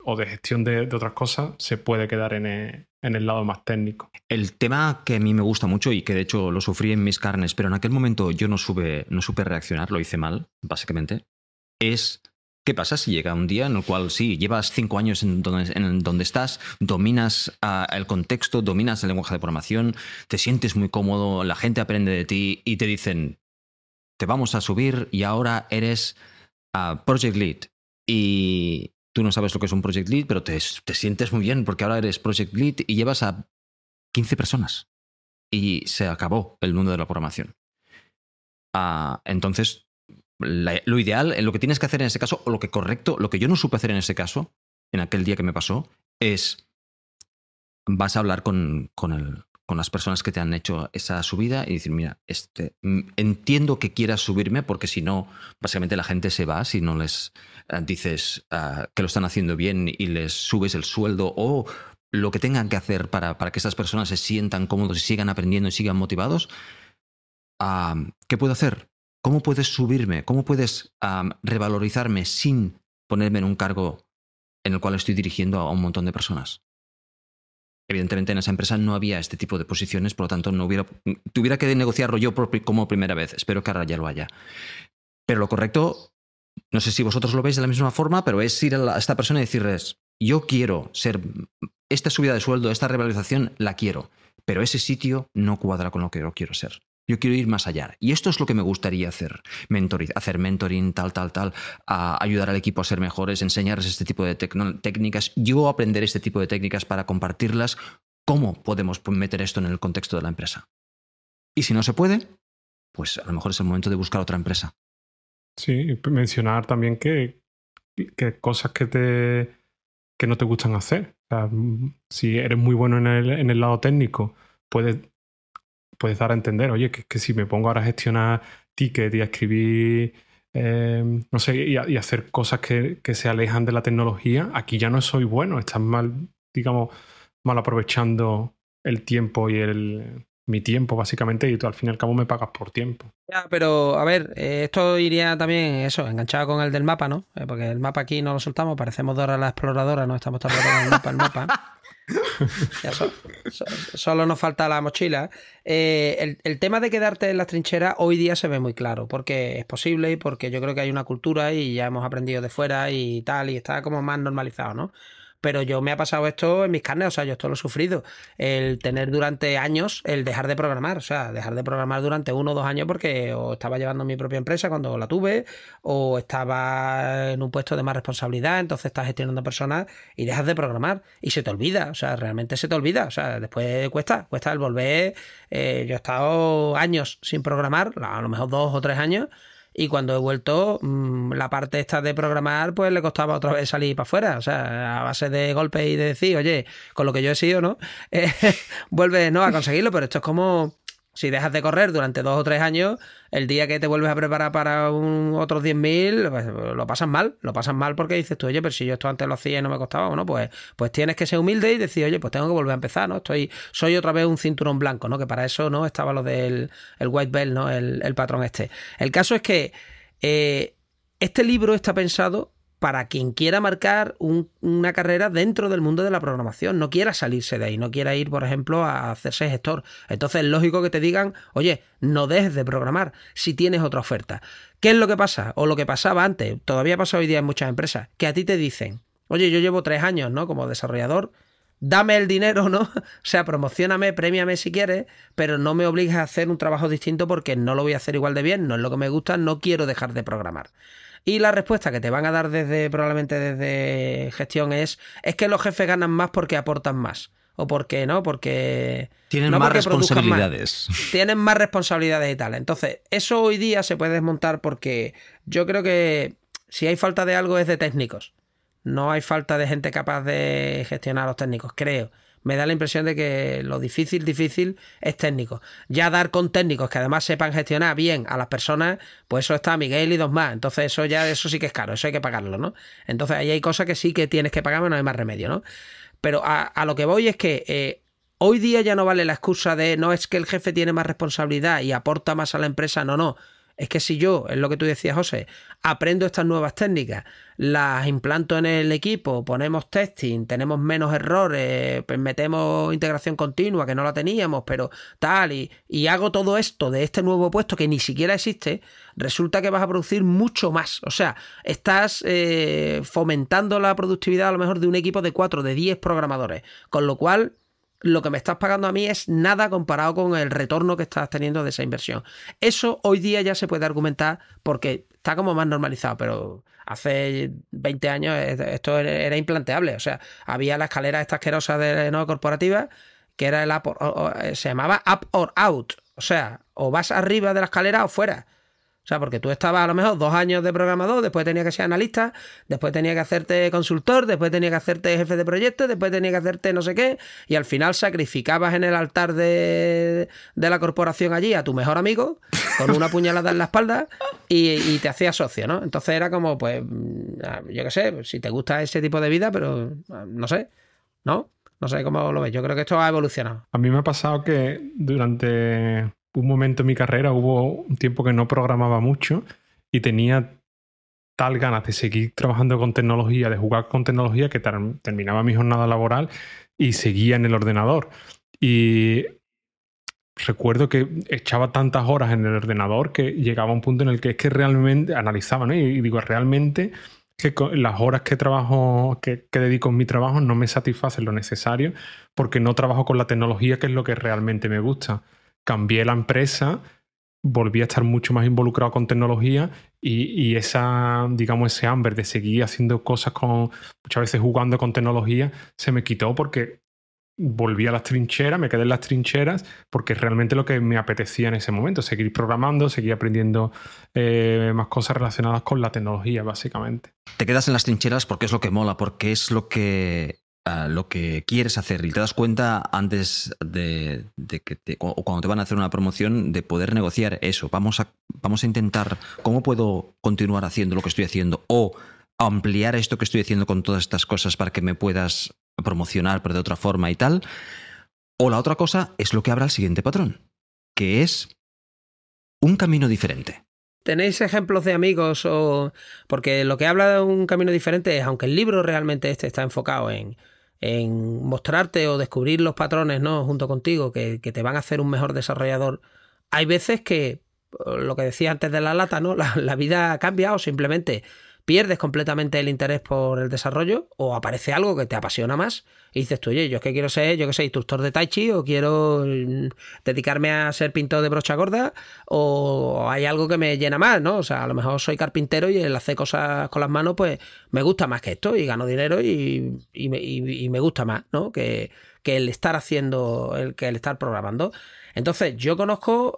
o de gestión de, otras cosas, se puede quedar en el, lado más técnico. El tema que a mí me gusta mucho y que de hecho lo sufrí en mis carnes, pero en aquel momento yo no, no supe reaccionar, lo hice mal, básicamente, es ¿Qué pasa si llega un día en el cual sí, llevas cinco años en donde, estás, dominas ah, el contexto, dominas el lenguaje de programación, te sientes muy cómodo, la gente aprende de ti y te dicen, te vamos a subir y ahora eres ah, Project Lead. Y tú no sabes lo que es un Project Lead, pero te, sientes muy bien porque ahora eres Project Lead y llevas a 15 personas. Y se acabó el mundo de la programación. Ah, entonces lo ideal, lo que tienes que hacer en ese caso, o lo que correcto, lo que yo no supe hacer en ese caso, en aquel día que me pasó, es vas a hablar con, con, el, con las personas que te han hecho esa subida y decir, mira, este, mm, entiendo que quieras subirme porque si no, básicamente la gente se va si no les eh, dices eh, que lo están haciendo bien y les subes el sueldo o lo que tengan que hacer para, para que esas personas se sientan cómodos y sigan aprendiendo y sigan motivados. ¿Qué puedo hacer? ¿Cómo puedes subirme? ¿Cómo puedes revalorizarme sin ponerme en un cargo en el cual estoy dirigiendo a un montón de personas? Evidentemente en esa empresa no había este tipo de posiciones, por lo tanto no hubiera, tuviera que negociarlo yo como primera vez. Espero que ahora ya lo haya. Pero lo correcto, no sé si vosotros lo veis de la misma forma, pero es ir a, esta persona y decirles, yo quiero ser, esta subida de sueldo, esta revalorización, la quiero, pero ese sitio no cuadra con lo que yo quiero ser. Yo quiero ir más allá. Y esto es lo que me gustaría hacer. Hacer mentoring, tal, tal, tal. ayudar al equipo a ser mejores, enseñarles este tipo de técnicas. Yo aprender este tipo de técnicas para compartirlas. ¿Cómo podemos meter esto en el contexto de la empresa? Y si no se puede, pues a lo mejor es el momento de buscar otra empresa. Sí, mencionar también que, que cosas que, te, que no te gustan hacer. si eres muy bueno en el, en el lado técnico, puedes puedes dar a entender, oye, que, si me pongo ahora a gestionar tickets y a escribir, em, no sé, y, hacer cosas que, se alejan de la tecnología, aquí ya no soy bueno, estás mal, digamos, mal aprovechando el tiempo y el, mi tiempo, básicamente, y tú al fin y al cabo me pagas por tiempo. Ya, pero a ver, eh, esto iría también, eso, enganchado con el del mapa, ¿no? Eh, porque el mapa aquí no lo soltamos, parecemos Dora la exploradora, no estamos todo el mapa, el mapa. solo nos falta la mochila. Eh, el, tema de quedarte en las trincheras hoy día se ve muy claro, porque es posible y porque yo creo que hay una cultura y ya hemos aprendido de fuera y tal, y está como más normalizado, ¿no? Pero yo me ha pasado esto en mis carnes, o sea, yo esto lo he sufrido. El tener durante años el dejar de programar, o sea, dejar de programar durante uno o dos años porque o estaba llevando mi propia empresa cuando la tuve, o estaba en un puesto de más responsabilidad, entonces estás gestionando personas y dejas de programar y se te olvida, o sea, realmente se te olvida, o sea, después cuesta, cuesta el volver. Eh, yo he estado años sin programar, a lo mejor dos o tres años y cuando he vuelto, mm, la parte esta de programar, pues le costaba otra vez salir para afuera. O sea, a base de golpes y de decir, oye, con lo que yo he sido, ¿no? Eh, vuelve ¿no? a conseguirlo, pero esto es como si dejas de correr durante dos o tres años, el día que te vuelves a preparar para un, otros 10.000, pues, lo pasas mal. Lo pasas mal porque dices tú, oye, pero si yo esto antes lo hacía y no me costaba, bueno, pues, pues tienes que ser humilde y decir, oye, pues tengo que volver a empezar, ¿no? Estoy, soy otra vez un cinturón blanco, ¿no? Que para eso, ¿no? Estaba lo del el white belt, ¿no? El, patrón este. El caso es que eh, este libro está pensado para quien quiera marcar una carrera dentro del mundo de la programación, no quiera salirse de ahí, no quiera ir, por ejemplo, a hacerse gestor. Entonces es lógico que te digan, oye, no dejes de programar si tienes otra oferta. ¿Qué es lo que pasa? O lo que pasaba antes, todavía pasa hoy día en muchas empresas, que a ti te dicen, oye, yo llevo tres años, ¿no? Como desarrollador, dame el dinero, ¿no? O sea, promocioname, premiame si quieres, pero no me obligues a hacer un trabajo distinto porque no lo voy a hacer igual de bien, no es lo que me gusta, no quiero dejar de programar. Y la respuesta que te van a dar desde, probablemente desde gestión es, es que los jefes ganan más porque aportan más. O porque no, porque... Tienen más responsabilidades. Tienen más responsabilidades y tal. Entonces, eso hoy día se puede desmontar porque yo creo que si hay falta de algo es de técnicos. No hay falta de gente capaz de gestionar a los técnicos, creo me da la impresión de que lo difícil, difícil es técnico. Ya dar con técnicos que además sepan gestionar bien a las personas, pues eso está Miguel y dos más. Entonces eso ya, eso sí que es caro, eso hay que pagarlo, ¿no? Entonces ahí hay cosas que sí que tienes que pagar, no hay más remedio, ¿no? Pero a, lo que voy es que eh, hoy día ya no vale la excusa de no es que el jefe tiene más responsabilidad y aporta más a la empresa, no, no. Es que si yo, es lo que tú decías, José, aprendo estas nuevas técnicas, las implanto en el equipo, ponemos testing, tenemos menos errores, pues metemos integración continua que no la teníamos, pero tal, y, hago todo esto de este nuevo puesto que ni siquiera existe, resulta que vas a producir mucho más. O sea, estás eh, fomentando la productividad a lo mejor de un equipo de 4, de 10 programadores, con lo cual lo que me estás pagando a mí es nada comparado con el retorno que estás teniendo de esa inversión. Eso hoy día ya se puede argumentar porque está como más normalizado, pero hace 20 años esto era implanteable. O sea, había la escalera esta asquerosa de no corporativa que era el up se llamaba up or out. O sea, o vas arriba de la escalera o fuera. O sea, porque tú estabas a lo mejor dos años de programador, después tenía que ser analista, después tenía que hacerte consultor, después tenía que hacerte jefe de proyecto, después tenía que hacerte no sé qué, y al final sacrificabas en el altar de, la corporación allí a tu mejor amigo con una puñalada en la espalda y, te hacías socio, ¿no? Entonces era como, pues, mm, yo qué sé, si te gusta ese tipo de vida, pero no sé, ¿no? No sé cómo lo ves. Yo creo que esto ha evolucionado. A mí me ha pasado que durante un momento en mi carrera hubo un tiempo que no programaba mucho y tenía tal ganas de seguir trabajando con tecnología, de jugar con tecnología, que terminaba mi jornada laboral y seguía en el ordenador. Y recuerdo que echaba tantas horas en el ordenador que llegaba a un punto en el que es que realmente analizaba, ¿no? Y digo, realmente que las horas que trabajo, que, que, dedico en mi trabajo no me satisfacen lo necesario porque no trabajo con la tecnología, que es lo que realmente me gusta cambié la empresa, volví a estar mucho más involucrado con tecnología y, esa, digamos, ese hambre de seguir haciendo cosas con, muchas veces jugando con tecnología, se me quitó porque volví a las trincheras, me quedé en las trincheras, porque es realmente lo que me apetecía en ese momento, seguir programando, seguir aprendiendo eh, más cosas relacionadas con la tecnología, básicamente. Te quedas en las trincheras porque es lo que mola, porque es lo que lo que quieres hacer y te das cuenta antes de, que te, o cuando te van a hacer una promoción de poder negociar eso. Vamos a, vamos a intentar cómo puedo continuar haciendo lo que estoy haciendo o ampliar esto que estoy haciendo con todas estas cosas para que me puedas promocionar pero de otra forma y tal. O la otra cosa es lo que abra el siguiente patrón, que es un camino diferente. ¿Tenéis ejemplos de amigos o...? Porque lo que habla de un camino diferente es, aunque el libro realmente este está enfocado en en mostrarte o descubrir los patrones ¿no? junto contigo que, te van a hacer un mejor desarrollador, hay veces que, lo que decía antes de la lata, ¿no? La, la vida cambia o simplemente pierdes completamente el interés por el desarrollo o aparece algo que te apasiona más y dices tú, oye, yo es que quiero ser, yo que sé, instructor de Tai Chi o quiero mm, dedicarme a ser pintor de brocha gorda o hay algo que me llena más, ¿no? O sea, a lo mejor soy carpintero y el hacer cosas con las manos, pues me gusta más que esto y gano dinero y, me, gusta más, ¿no? Que, que el estar haciendo, el que el estar programando. Entonces, yo conozco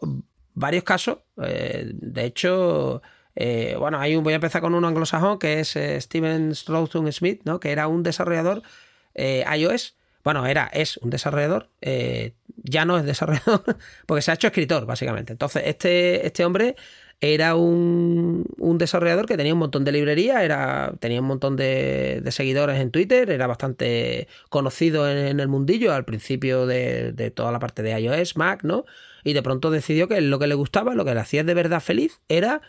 varios casos, eh, de hecho... Eh, bueno, hay un, voy a empezar con uno anglosajón que es eh, Steven Stroughton Smith, ¿no? que era un desarrollador eh, iOS. Bueno, era, es un desarrollador, ya no es desarrollador, porque se ha hecho escritor, básicamente. Entonces, este, este hombre era un, un, desarrollador que tenía un montón de librerías, tenía un montón de, seguidores en Twitter, era bastante conocido en, el mundillo al principio de, de, toda la parte de iOS, Mac, ¿no? Y de pronto decidió que lo que le gustaba, lo que le hacía de verdad feliz, era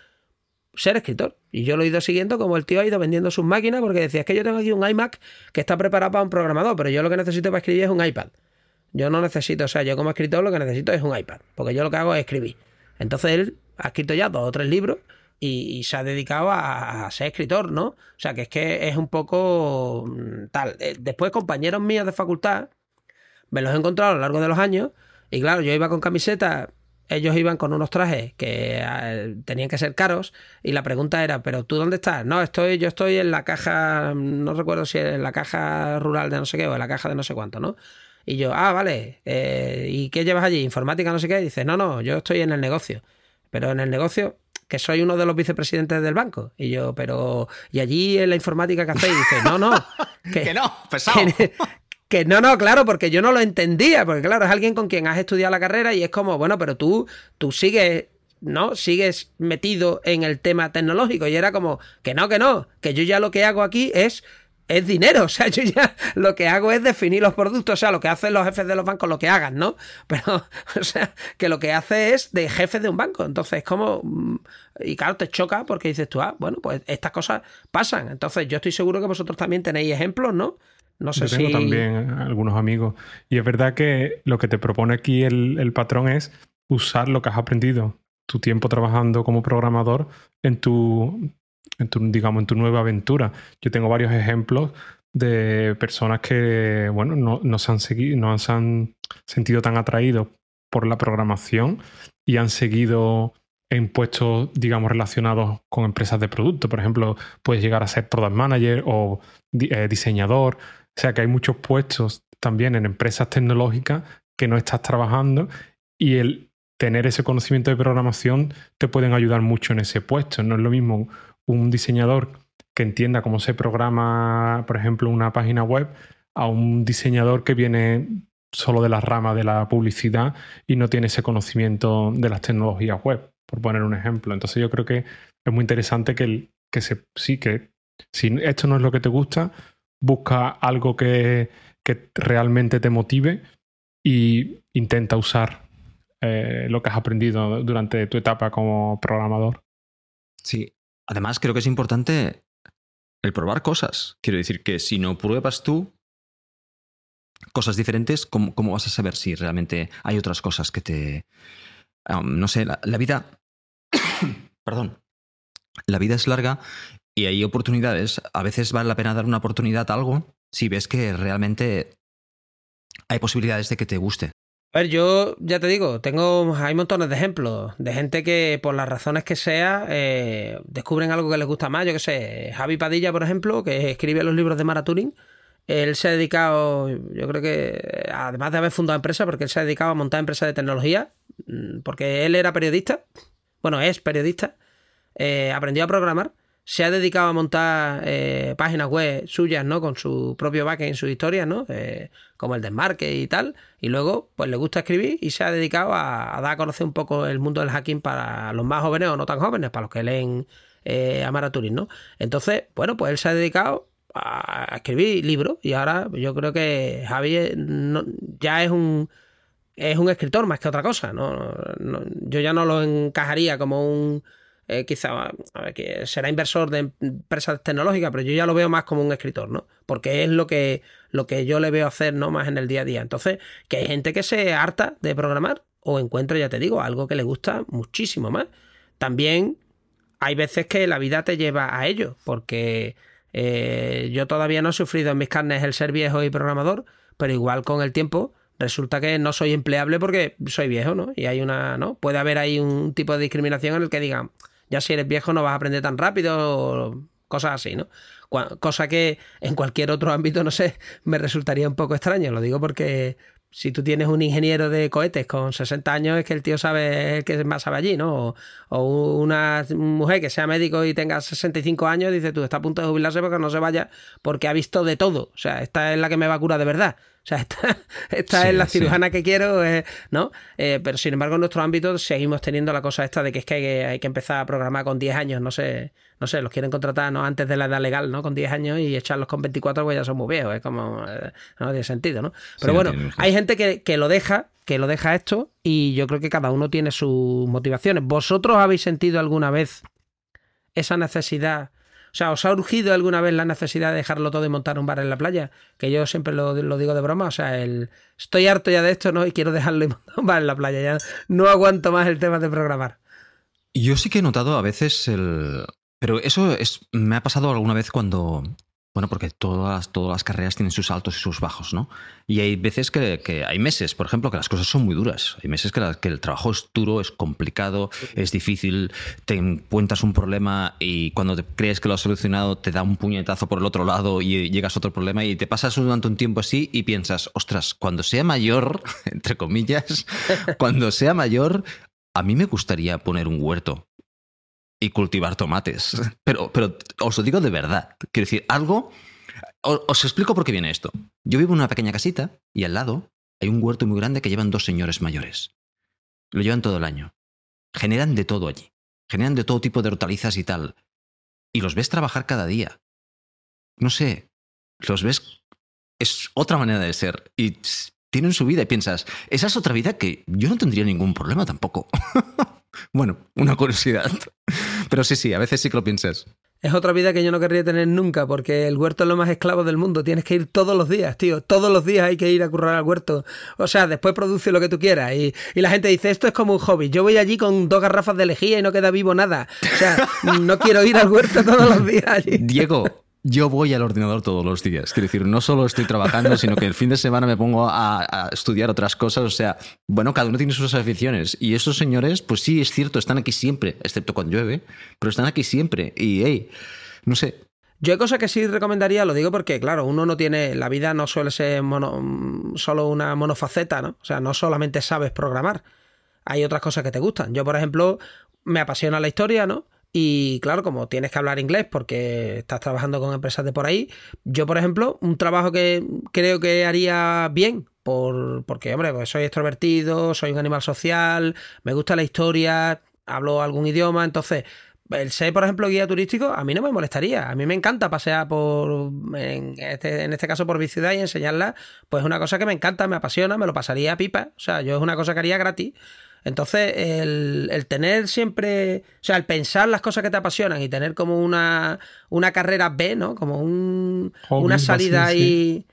ser escritor. Y yo lo he ido siguiendo como el tío ha ido vendiendo sus máquinas porque decía, es que yo tengo aquí un iMac que está preparado para un programador, pero yo lo que necesito para escribir es un iPad. Yo no necesito, o sea, yo como escritor lo que necesito es un iPad, porque yo lo que hago es escribir. Entonces él ha escrito ya dos o tres libros y, se ha dedicado a, ser escritor, ¿no? O sea, que es que es un poco mm, tal. Eh, después compañeros míos de facultad me los he encontrado a lo largo de los años y claro, yo iba con camiseta ellos iban con unos trajes que eh, tenían que ser caros y la pregunta era, pero tú dónde estás? No, estoy, yo estoy en la caja, no recuerdo si en la caja rural de no sé qué o en la caja de no sé cuánto, ¿no? Y yo, ah, vale, eh, ¿y qué llevas allí? Informática, no sé qué. Y dice, no, no, yo estoy en el negocio. Pero en el negocio, que soy uno de los vicepresidentes del banco. Y yo, pero, ¿y allí en la informática que hacéis? Y dice, no, no. Que, no, pesado. Que no, no, claro, porque yo no lo entendía, porque claro, es alguien con quien has estudiado la carrera y es como, bueno, pero tú, tú sigues, ¿no? Sigues metido en el tema tecnológico y era como, que no, que no, que yo ya lo que hago aquí es es dinero, o sea, yo ya lo que hago es definir los productos, o sea, lo que hacen los jefes de los bancos, lo que hagan, ¿no? Pero, o sea, que lo que hace es de jefe de un banco, entonces como, mm, y claro, te choca porque dices tú, ah, bueno, pues estas cosas pasan, entonces yo estoy seguro que vosotros también tenéis ejemplos, ¿no? No sé Yo tengo también algunos amigos. Y es verdad que lo que te propone aquí el, patrón es usar lo que has aprendido, tu tiempo trabajando como programador, en tu, en tu, digamos, en tu nueva aventura. Yo tengo varios ejemplos de personas que, bueno, no, no se han seguido, no se han sentido tan atraídos por la programación y han seguido en puestos, digamos, relacionados con empresas de producto. Por ejemplo, puedes llegar a ser product manager o eh, diseñador o sea que hay muchos puestos también en empresas tecnológicas que no estás trabajando y el tener ese conocimiento de programación te pueden ayudar mucho en ese puesto. No es lo mismo un diseñador que entienda cómo se programa, por ejemplo, una página web, a un diseñador que viene solo de la rama de la publicidad y no tiene ese conocimiento de las tecnologías web, por poner un ejemplo. Entonces yo creo que es muy interesante que, que se, sí, que si esto no es lo que te gusta, busca algo que, que realmente te motive y intenta usar eh, lo que has aprendido durante tu etapa como programador. Sí, además creo que es importante el probar cosas. Quiero decir que si no pruebas tú cosas diferentes, ¿cómo, vas a saber si realmente hay otras cosas que te... No sé, la, vida... Perdón. La vida es larga y hay oportunidades. A veces vale la pena dar una oportunidad a algo si ves que realmente hay posibilidades de que te guste. A ver, yo ya te digo, tengo, hay montones de ejemplos de gente que por las razones que sea eh, descubren algo que les gusta más. Yo qué sé, Javi Padilla, por ejemplo, que escribe los libros de Maraturing, él se ha dedicado, yo creo que, además de haber fundado empresa, porque él se ha dedicado a montar empresas de tecnología, mm, porque él era periodista, bueno, es periodista, eh, aprendió a programar se ha dedicado a montar eh, páginas web suyas, ¿no? Con su propio backend, sus historias, ¿no? Eh, como el desmarque y tal. Y luego, pues le gusta escribir y se ha dedicado a, dar a conocer un poco el mundo del hacking para los más jóvenes o no tan jóvenes, para los que leen eh, ¿no? Entonces, bueno, pues él se ha dedicado a escribir libros y ahora yo creo que Javi ya es un es un escritor más que otra cosa, ¿no? Yo ya no lo encajaría como un eh, quizá a ver, que será inversor de empresas tecnológicas, pero yo ya lo veo más como un escritor, ¿no? Porque es lo que, lo que yo le veo hacer, ¿no? Más en el día a día. Entonces, que hay gente que se harta de programar o encuentra, ya te digo, algo que le gusta muchísimo más. También hay veces que la vida te lleva a ello, porque eh, yo todavía no he sufrido en mis carnes el ser viejo y programador, pero igual con el tiempo resulta que no soy empleable porque soy viejo, ¿no? Y hay una, ¿no? Puede haber ahí un tipo de discriminación en el que digan, ya si eres viejo no vas a aprender tan rápido, cosas así, ¿no? Cosa que en cualquier otro ámbito, no sé, me resultaría un poco extraño. Lo digo porque si tú tienes un ingeniero de cohetes con 60 años, es que el tío sabe que más sabe allí, ¿no? O, una mujer que sea médico y tenga 65 años, dice tú, está a punto de jubilarse porque no se vaya, porque ha visto de todo. O sea, esta es la que me va a curar de verdad. Sea, esta, es la cirujana que quiero, eh, ¿no? Eh, pero sin embargo, en nuestro ámbito seguimos teniendo la cosa esta de que es que hay, que empezar a programar con 10 años, no sé, no sé, los quieren contratar ¿no? antes de la edad legal, ¿no? Con 10 años y echarlos con 24, pues ya son muy viejos, es como, eh, no tiene sentido, ¿no? Pero bueno, hay gente que, que lo deja, que lo deja esto y yo creo que cada uno tiene sus motivaciones. ¿Vosotros habéis sentido alguna vez esa necesidad sea, ¿os ha urgido alguna vez la necesidad de dejarlo todo y montar un bar en la playa? Que yo siempre lo, digo de broma. O sea, el estoy harto ya de esto, ¿no? Y quiero dejarlo y montar un bar en la playa. Ya no aguanto más el tema de programar. Yo sí que he notado a veces el. Pero eso es, me ha pasado alguna vez cuando, bueno, porque todas, todas las carreras tienen sus altos y sus bajos, ¿no? Y hay veces que, hay meses, por ejemplo, que las cosas son muy duras. Hay meses que, el trabajo es duro, es complicado, es difícil, te encuentras un problema y cuando crees que lo has solucionado te da un puñetazo por el otro lado y llegas a otro problema y te pasas durante un tiempo así y piensas, ostras, cuando sea mayor, entre comillas, cuando sea mayor, a mí me gustaría poner un huerto y cultivar tomates. Pero, pero os lo digo de verdad. Quiero decir, algo... Os, explico por qué viene esto. Yo vivo en una pequeña casita y al lado hay un huerto muy grande que llevan dos señores mayores. Lo llevan todo el año. Generan de todo allí. Generan de todo tipo de hortalizas y tal. Y los ves trabajar cada día. No sé, los ves... Es otra manera de ser. Y tienen su vida y piensas, esa es otra vida que yo no tendría ningún problema tampoco. bueno, una curiosidad. Pero sí, sí, a veces sí que lo piensas. Es otra vida que yo no querría tener nunca, porque el huerto es lo más esclavo del mundo. Tienes que ir todos los días, tío. Todos los días hay que ir a currar al huerto. O sea, después produce lo que tú quieras. Y, y la gente dice, esto es como un hobby. Yo voy allí con dos garrafas de lejía y no queda vivo nada. O sea, no quiero ir al huerto todos los días allí. Diego, yo voy al ordenador todos los días. Quiero decir, no solo estoy trabajando, sino que el fin de semana me pongo a, estudiar otras cosas. O sea, bueno, cada uno tiene sus aficiones. Y esos señores, pues sí, es cierto, están aquí siempre, excepto cuando llueve, pero están aquí siempre. Y, hey, no sé. Yo hay cosas que sí recomendaría, lo digo porque, claro, uno no tiene, la vida no suele ser solo una monofaceta, ¿no? O sea, no solamente sabes programar hay otras cosas que te gustan. Yo, por ejemplo, me apasiona la historia, ¿no? Y claro, como tienes que hablar inglés porque estás trabajando con empresas de por ahí, yo, por ejemplo, un trabajo que creo que haría bien, por, porque, hombre, pues soy extrovertido, soy un animal social, me gusta la historia, hablo algún idioma, entonces el ser, por ejemplo, guía turístico, a mí no me molestaría. A mí me encanta pasear por, en este, en este caso, por mi ciudad y enseñarla. Pues es una cosa que me encanta, me apasiona, me lo pasaría a pipa. O sea, yo es una cosa que haría gratis. Entonces, el, tener siempre, o sea, el pensar las cosas que te apasionan y tener como una, una carrera B, ¿no? Como un, una salida ahí.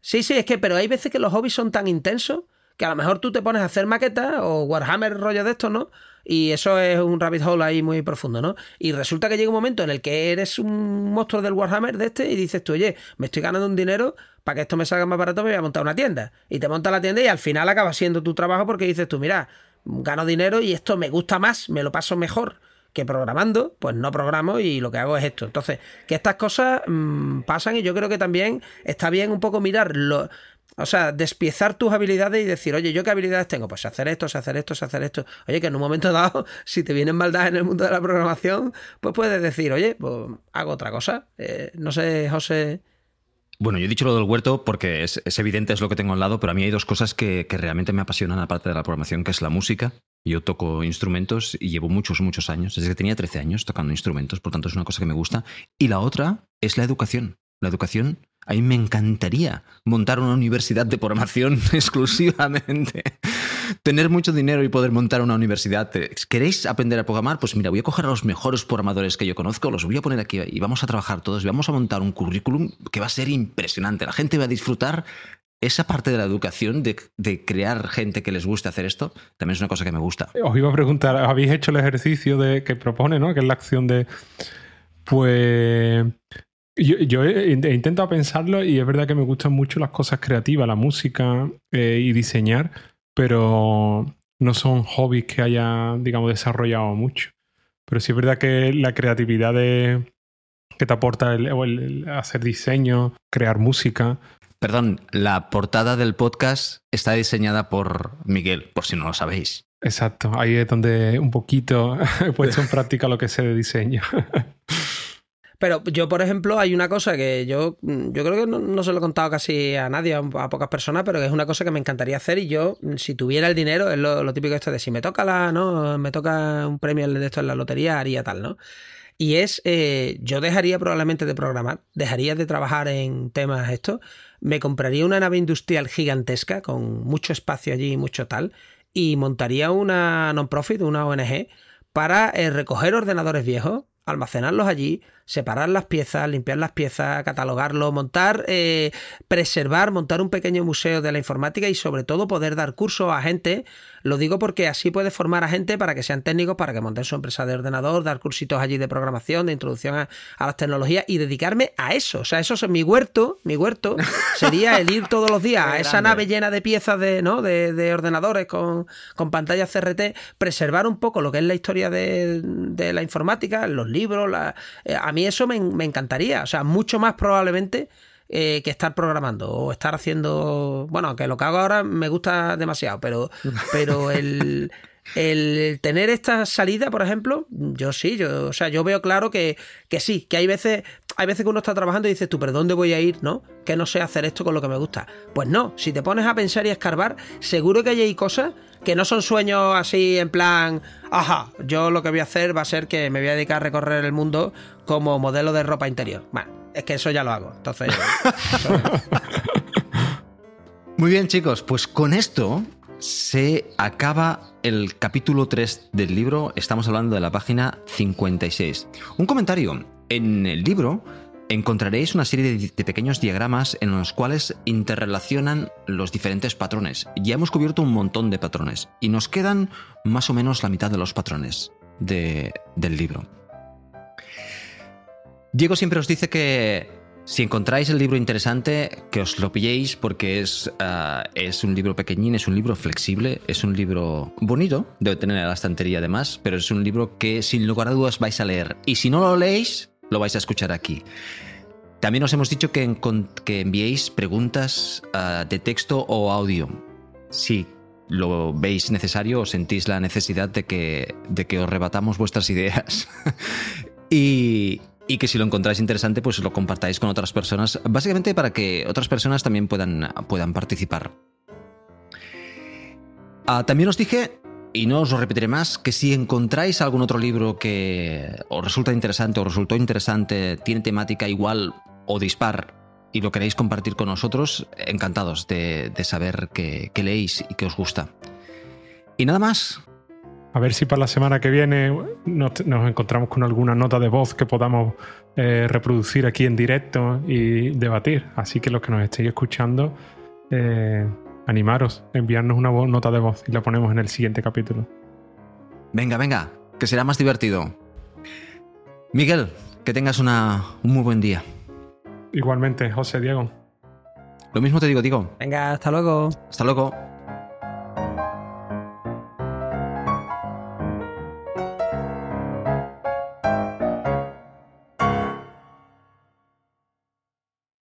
Sí. sí, es que, pero hay veces que los hobbies son tan intensos que a lo mejor tú te pones a hacer maquetas o Warhammer rollo de esto, ¿no? Y eso es un rabbit hole ahí muy profundo, ¿no? Y resulta que llega un momento en el que eres un monstruo del Warhammer de este y dices tú, oye, me estoy ganando un dinero para que esto me salga más barato, me voy a montar una tienda. Y te montas la tienda y al final acaba siendo tu trabajo porque dices tú, mira, gano dinero y esto me gusta más, me lo paso mejor que programando, pues no programo y lo que hago es esto. Entonces, que estas cosas mm, pasan y yo creo que también está bien un poco mirar lo, o sea, despiezar tus habilidades y decir, oye, ¿yo qué habilidades tengo? Pues hacer esto, hacer esto, hacer esto. Oye, que en un momento dado, si te vienen maldades en el mundo de la programación, pues puedes decir, oye, pues hago otra cosa. Eh, no sé, José. Bueno, yo he dicho lo del huerto porque es, evidente, es lo que tengo al lado, pero a mí hay dos cosas que, que, realmente me apasionan aparte de la programación, que es la música. Yo toco instrumentos y llevo muchos, muchos años, desde que tenía 13 años tocando instrumentos, por tanto es una cosa que me gusta. Y la otra es la educación. La educación a mí me encantaría montar una universidad de programación exclusivamente. Tener mucho dinero y poder montar una universidad. ¿Queréis aprender a programar? Pues mira, voy a coger a los mejores programadores que yo conozco, los voy a poner aquí y vamos a trabajar todos y vamos a montar un currículum que va a ser impresionante. La gente va a disfrutar esa parte de la educación, de, de, crear gente que les guste hacer esto, también es una cosa que me gusta. Os iba a preguntar, ¿habéis hecho el ejercicio de, que propone, ¿no? que es la acción de, pues, yo, he, intentado pensarlo y es verdad que me gustan mucho las cosas creativas, la música eh, y diseñar, pero no son hobbies que haya, digamos, desarrollado mucho. Pero sí es verdad que la creatividad de, que te aporta el, hacer diseño, crear música. Perdón, la portada del podcast está diseñada por Miguel, por si no lo sabéis. Exacto, ahí es donde un poquito he puesto en práctica lo que sé de diseño. Pero yo, por ejemplo, hay una cosa que yo, yo creo que no, se lo he contado casi a nadie, a, pocas personas, pero que es una cosa que me encantaría hacer y yo, si tuviera el dinero, es lo, típico esto de si me toca la, ¿no? Me toca un premio de esto en la lotería, haría tal, ¿no? Y es, eh, yo dejaría probablemente de programar, dejaría de trabajar en temas estos, me compraría una nave industrial gigantesca con mucho espacio allí, mucho tal, y montaría una non-profit, una ONG, para eh, recoger ordenadores viejos, almacenarlos allí, separar las piezas, limpiar las piezas, catalogarlo, montar, eh, preservar, montar un pequeño museo de la informática y sobre todo poder dar cursos a gente. Lo digo porque así puedes formar a gente para que sean técnicos, para que monten su empresa de ordenador, dar cursitos allí de programación, de introducción a, las tecnologías y dedicarme a eso. O sea, eso es mi huerto, mi huerto sería el ir todos los días a esa nave llena de piezas de, ¿no? de, ordenadores con, con pantallas CRT, preservar un poco lo que es la historia de, la informática, los libros, la, eh, mí eso me, encantaría. O sea, mucho más probablemente eh, que estar programando o estar haciendo. Bueno, que lo que hago ahora me gusta demasiado, pero, pero el, el tener esta salida, por ejemplo, yo sí, yo, o sea, yo veo claro que, que sí, que hay veces, hay veces que uno está trabajando y dices tú, pero ¿dónde voy a ir? ¿No? Que no sé hacer esto con lo que me gusta. Pues no, si te pones a pensar y a escarbar, seguro que hay cosas que no son sueños así en plan, ajá, yo lo que voy a hacer va a ser que me voy a dedicar a recorrer el mundo como modelo de ropa interior. Bueno, es que eso ya lo hago. Entonces... Muy bien chicos, pues con esto se acaba el capítulo 3 del libro. Estamos hablando de la página 56. Un comentario. En el libro encontraréis una serie de, pequeños diagramas en los cuales interrelacionan los diferentes patrones. Ya hemos cubierto un montón de patrones y nos quedan más o menos la mitad de los patrones del libro. Diego siempre os dice que si encontráis el libro interesante, que os lo pilléis porque es, ah, es un libro pequeñín, es un libro flexible, es un libro bonito, debe tener la estantería además, pero es un libro que sin lugar a dudas vais a leer. Y si no lo leéis, lo vais a escuchar aquí. También os hemos dicho que, que enviéis preguntas ah, de texto o audio. Si lo veis necesario o sentís la necesidad de que, de que os rebatamos vuestras ideas. y, y que si lo encontráis interesante, pues lo compartáis con otras personas, básicamente para que otras personas también puedan, puedan participar. Ah, también os dije, y no os lo repetiré más, que si encontráis algún otro libro que os resulta interesante o resultó interesante, tiene temática igual o dispar y lo queréis compartir con nosotros, encantados de, saber que, leéis y que os gusta. Y nada más, a ver si para la semana que viene nos, encontramos con alguna nota de voz que podamos eh, reproducir aquí en directo y debatir. Así que los que nos estéis escuchando, eh, animaros, enviarnos una nota de voz y la ponemos en el siguiente capítulo. Venga, venga, que será más divertido. Miguel, que tengas una, un muy buen día. Igualmente, José Diego. Lo mismo te digo, Diego. Venga, hasta luego. Hasta luego.